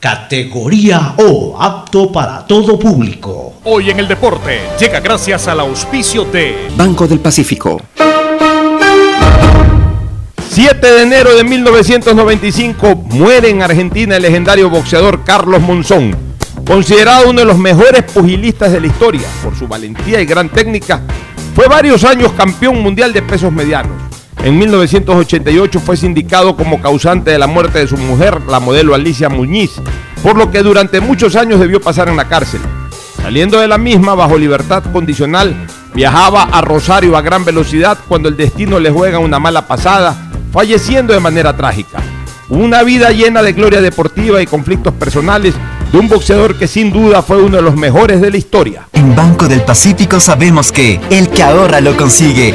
Speaker 16: categoría O, apto para todo público.
Speaker 26: Hoy en el deporte llega gracias al auspicio de
Speaker 3: Banco del Pacífico.
Speaker 4: 7 de enero de 1995 muere en Argentina el legendario boxeador Carlos Monzón, considerado uno de los mejores pugilistas de la historia por su valentía y gran técnica. Fue varios años campeón mundial de pesos medianos. En 1988 fue sindicado como causante de la muerte de su mujer, la modelo Alicia Muñiz, por lo que durante muchos años debió pasar en la cárcel. Saliendo de la misma bajo libertad condicional, viajaba a Rosario a gran velocidad cuando el destino le juega una mala pasada falleciendo de manera trágica. Una vida llena de gloria deportiva y conflictos personales
Speaker 34: de un boxeador que sin duda fue uno de los mejores de la historia.
Speaker 5: En Banco del Pacífico sabemos que el que ahorra lo consigue.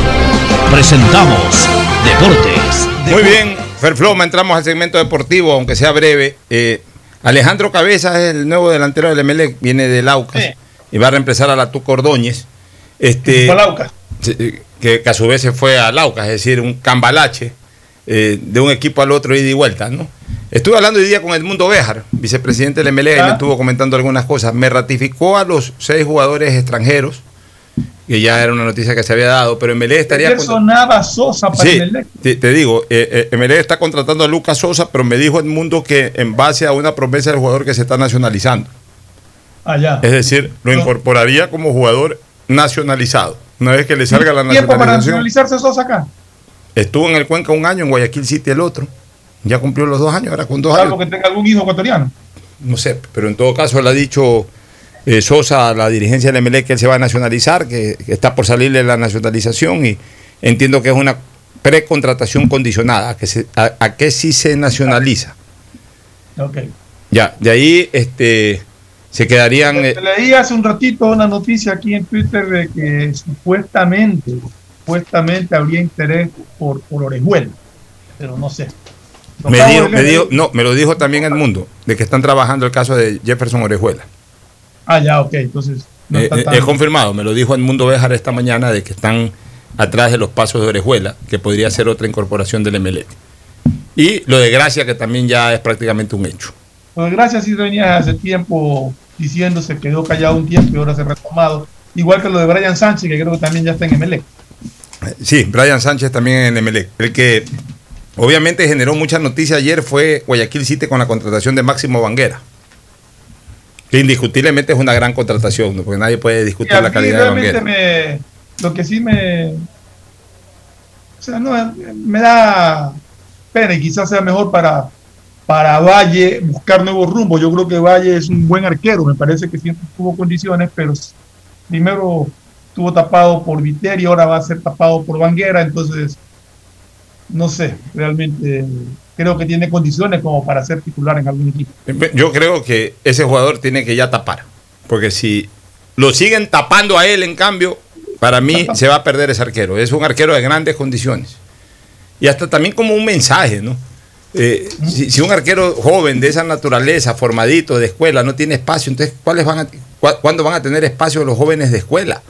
Speaker 16: presentamos Deportes.
Speaker 4: Muy bien, Ferfloma, entramos al segmento deportivo, aunque sea breve. Eh, Alejandro Cabeza es el nuevo delantero del Emelec, viene de Laucas y va a reemplazar a la Tuco Ordóñez. Este,
Speaker 15: Fue a Laucas.
Speaker 4: que, que a su vez se fue a Laucas, es decir, un cambalache eh, de un equipo al otro ida y vuelta, ¿no? Estuve hablando hoy día con Edmundo Béjar, vicepresidente del MLE, y me
Speaker 15: Ah.
Speaker 4: estuvo comentando algunas cosas. Me ratificó a los seis jugadores extranjeros, que ya era una noticia que se había dado, pero MLE estaría...
Speaker 15: Sonaba Sosa para
Speaker 4: Sí,
Speaker 15: el Emelec.
Speaker 4: te, te digo, eh, eh, MLE está contratando a Lucas Sosa, pero me dijo Edmundo que en base a una promesa del jugador que se está nacionalizando.
Speaker 15: Allá.
Speaker 4: Es decir, lo incorporaría como jugador nacionalizado. Una vez que le salga la
Speaker 15: ¿Tiempo para
Speaker 4: nacionalización.
Speaker 15: nacionalizarse Sosa acá?
Speaker 4: Estuvo en el Cuenca un año, en Guayaquil City el otro. Ya cumplió los dos años, ahora con dos
Speaker 15: Salvo
Speaker 4: años.
Speaker 15: que tenga algún hijo ecuatoriano.
Speaker 4: No sé, pero en todo caso le ha dicho eh, Sosa a la dirigencia del MLE que él se va a nacionalizar, que, que está por salirle la nacionalización y entiendo que es una precontratación condicionada, a que, se, a, a que si se nacionaliza.
Speaker 15: Ok.
Speaker 4: Ya, de ahí este, se quedarían... eh,
Speaker 15: Te leí hace un ratito una noticia aquí en Twitter de que supuestamente, supuestamente habría interés por, por Orejuela, pero no sé.
Speaker 4: Me dijo, me dijo- no, me lo dijo también el mundo, de que están trabajando el caso de Jefferson Orejuela.
Speaker 15: Ah, ya, ok, entonces. no
Speaker 4: Eh, eh,
Speaker 15: tan-
Speaker 4: es confirmado, me lo dijo el mundo Béjar esta mañana de que están atrás de los pasos de Orejuela, que podría ser otra incorporación del MLE. Y lo de Gracia, que también ya es prácticamente un hecho.
Speaker 15: Pues gracias, sí venía hace tiempo diciendo, se quedó callado un tiempo y ahora se ha retomado. Igual que lo de Brian Sánchez, que creo que también ya está en MLE.
Speaker 4: Sí, Brian Sánchez también en MLE. El que obviamente generó muchas noticias ayer fue Guayaquil City con la contratación de Máximo Vanguera. Que indiscutiblemente es una gran contratación, ¿no? porque nadie puede discutir la calidad de Vanguera.
Speaker 15: me, lo que sí me, o sea, no, me da pena y quizás sea mejor para, para Valle buscar nuevos rumbos. Yo creo que Valle es un buen arquero, me parece que siempre tuvo condiciones, pero primero estuvo tapado por Viteri, ahora va a ser tapado por Vanguera, entonces no sé, realmente creo que tiene condiciones como para ser titular en algún equipo.
Speaker 4: Yo creo que ese jugador tiene que ya tapar. Porque si lo siguen tapando a él, en cambio, para mí se va a perder ese arquero. Es un arquero de grandes condiciones. Y hasta también como un mensaje, ¿no? Eh, si, si un arquero joven de esa naturaleza, formadito de escuela, no tiene espacio, entonces ¿cuáles van a, cua- ¿cuándo van a tener espacio los jóvenes de escuela?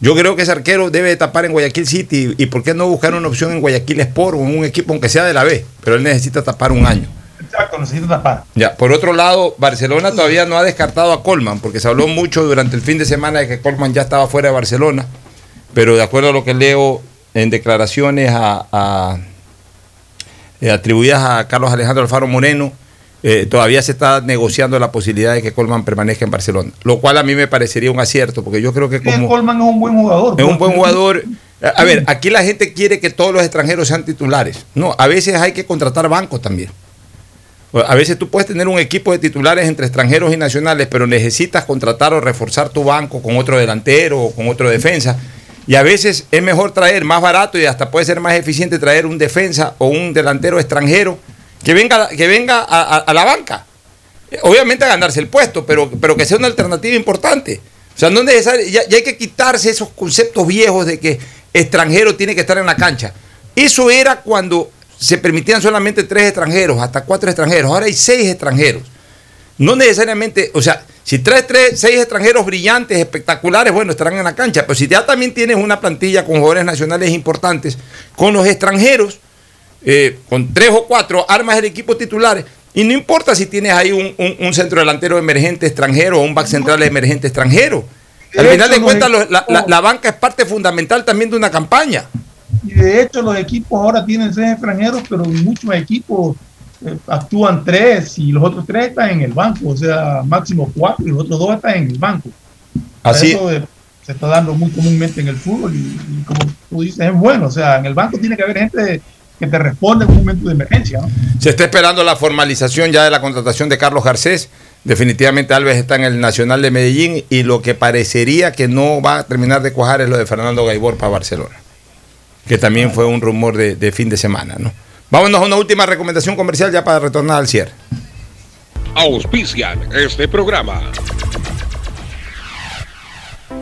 Speaker 4: Yo creo que ese arquero debe de tapar en Guayaquil City y por qué no buscar una opción en Guayaquil Sport o en un equipo aunque sea de la B, pero él necesita tapar un año.
Speaker 15: Exacto, necesita tapar.
Speaker 4: Ya, por otro lado, Barcelona todavía no ha descartado a Colman, porque se habló mucho durante el fin de semana de que Colman ya estaba fuera de Barcelona, pero de acuerdo a lo que leo en declaraciones a- a- eh, atribuidas a Carlos Alejandro Alfaro Moreno, eh, todavía se está negociando la posibilidad de que Colman permanezca en Barcelona, lo cual a mí me parecería un acierto, porque yo creo que como...
Speaker 15: Coleman es un buen jugador.
Speaker 4: Es un buen jugador. A ver, aquí la gente quiere que todos los extranjeros sean titulares. No, a veces hay que contratar bancos también. A veces tú puedes tener un equipo de titulares entre extranjeros y nacionales, pero necesitas contratar o reforzar tu banco con otro delantero o con otro defensa. Y a veces es mejor traer más barato y hasta puede ser más eficiente traer un defensa o un delantero extranjero que venga, que venga a, la banca. Obviamente a ganarse el puesto, pero, pero que sea una alternativa importante. O sea, no es necesario, ya, ya hay que quitarse esos conceptos viejos de que extranjero tiene que estar en la cancha. Eso era cuando se permitían solamente tres extranjeros, hasta cuatro extranjeros. Ahora hay seis extranjeros. No necesariamente, o sea, si traes tres, seis extranjeros brillantes, espectaculares, bueno, estarán en la cancha. Pero si ya también tienes una plantilla con jugadores nacionales importantes, con los extranjeros, eh, con tres o cuatro, armas el equipo titular. Y no importa si tienes ahí un, un- un centro delantero emergente extranjero o un back central emergente extranjero. Al final de cuentas, la, la banca es parte fundamental también de una campaña.
Speaker 15: Y de hecho los equipos ahora tienen seis extranjeros, pero muchos equipos eh, actúan tres y los otros tres están en el banco, o sea, máximo cuatro y los otros dos están en el banco.
Speaker 35: Así.
Speaker 15: Eso eh, se está dando muy comúnmente en el fútbol y, y como tú dices, es bueno. O sea, en el banco tiene que haber gente que te responde en un momento de emergencia. ¿no?
Speaker 35: Se está esperando la formalización ya de la contratación de Carlos Garcés. Definitivamente Alves está en el Nacional de Medellín y lo que parecería que no va a terminar de cuajar es lo de Fernando Gaibor para Barcelona, que también fue un rumor de, de fin de semana. ¿no? Vámonos a una última recomendación comercial ya para retornar al cierre.
Speaker 23: Auspician este programa.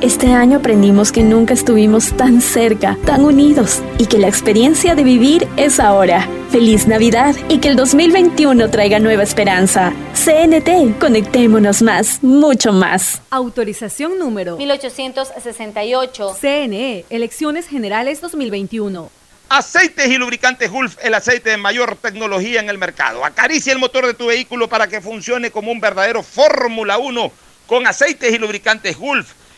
Speaker 8: Este año aprendimos que nunca estuvimos tan cerca, tan unidos y que la experiencia de vivir es ahora. Feliz Navidad y que el 2021 traiga nueva esperanza. CNT, conectémonos más, mucho más.
Speaker 9: Autorización número
Speaker 10: 1868.
Speaker 9: CNE, Elecciones Generales 2021.
Speaker 4: Aceites y lubricantes Gulf, el aceite de mayor tecnología en el mercado. Acaricia el motor de tu vehículo para que funcione como un verdadero Fórmula 1 con aceites y lubricantes Gulf.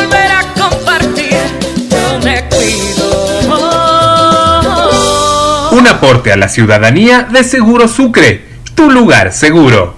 Speaker 6: volver a compartir. Yo me cuido.
Speaker 7: Un aporte a la ciudadanía de Seguro Sucre, tu lugar seguro.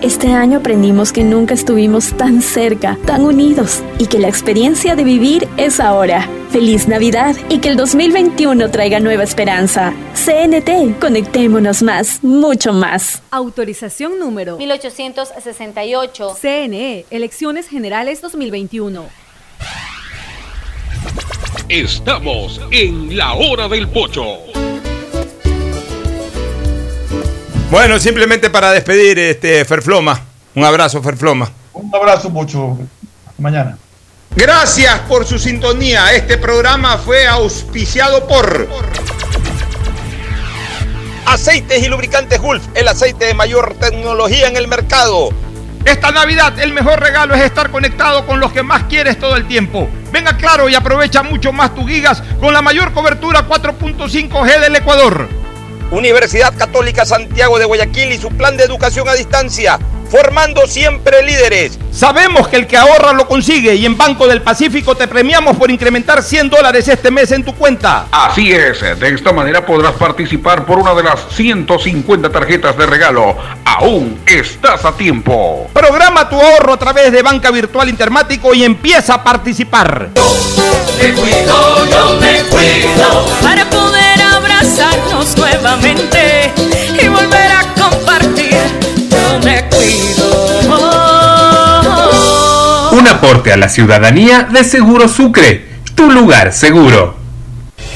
Speaker 8: Este año aprendimos que nunca estuvimos tan cerca, tan unidos y que la experiencia de vivir es ahora. Feliz Navidad y que el 2021 traiga nueva esperanza. CNT, conectémonos más, mucho más.
Speaker 9: Autorización número
Speaker 10: 1868.
Speaker 9: CNE, Elecciones Generales 2021.
Speaker 23: Estamos en la hora del pocho.
Speaker 35: Bueno, simplemente para despedir, este Ferfloma. Un abrazo, Ferfloma.
Speaker 15: Un abrazo, Pocho. Hasta mañana.
Speaker 4: Gracias por su sintonía. Este programa fue auspiciado por Aceites y Lubricantes Gulf, el aceite de mayor tecnología en el mercado.
Speaker 36: Esta Navidad el mejor regalo es estar conectado con los que más quieres todo el tiempo. Venga claro y aprovecha mucho más tus gigas con la mayor cobertura 4.5G del Ecuador.
Speaker 4: Universidad Católica Santiago de Guayaquil y su plan de educación a distancia.
Speaker 37: formando siempre líderes.
Speaker 4: Sabemos que el que ahorra lo consigue y en Banco del Pacífico te premiamos por incrementar 100 dólares este mes en tu cuenta.
Speaker 23: Así es, de esta manera podrás participar por una de las 150 tarjetas de regalo. Aún estás a tiempo.
Speaker 4: Programa tu ahorro a través de Banca Virtual Intermático y empieza a participar.
Speaker 6: Te cuido, yo me cuido para abrazarnos nuevamente y volver a compartir. Yo me cuido.
Speaker 7: Un aporte a la ciudadanía de Seguro Sucre, tu lugar seguro.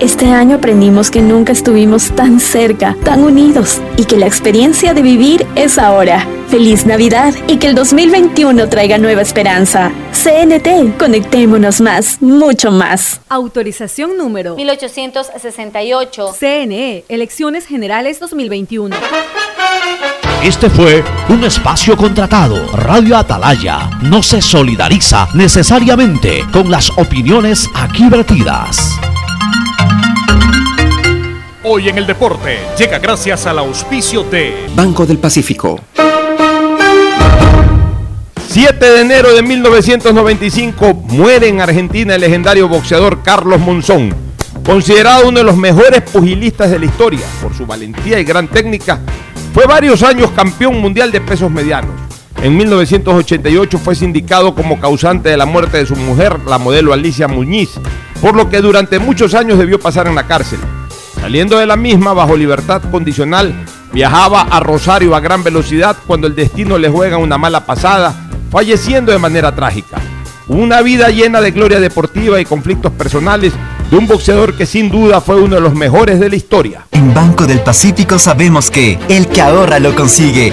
Speaker 8: Este año aprendimos que nunca estuvimos tan cerca, tan unidos y que la experiencia de vivir es ahora. Feliz Navidad y que el 2021 traiga nueva esperanza. CNT, conectémonos más, mucho más.
Speaker 9: Autorización número
Speaker 10: 1868.
Speaker 9: CNE, Elecciones Generales 2021.
Speaker 16: Este fue un espacio contratado. Radio Atalaya no se solidariza necesariamente con las opiniones aquí vertidas.
Speaker 1: Hoy en el deporte llega gracias al auspicio de
Speaker 5: Banco del Pacífico.
Speaker 4: 7 de enero de 1995 muere en Argentina el legendario boxeador Carlos Monzón, considerado uno de los mejores pugilistas de la historia por su valentía y gran técnica. Fue varios años campeón mundial de pesos medianos. En 1988 fue sindicado como causante de la muerte de su mujer, la modelo Alicia Muñiz, por lo que durante muchos años debió pasar en la cárcel. Saliendo de la misma bajo libertad condicional, viajaba a Rosario a gran velocidad cuando el destino le juega una mala pasada, falleciendo de manera trágica. Una vida llena de gloria deportiva y conflictos personales de un boxeador que sin duda fue uno de los mejores de la historia.
Speaker 5: En Banco del Pacífico sabemos que el que ahorra lo consigue.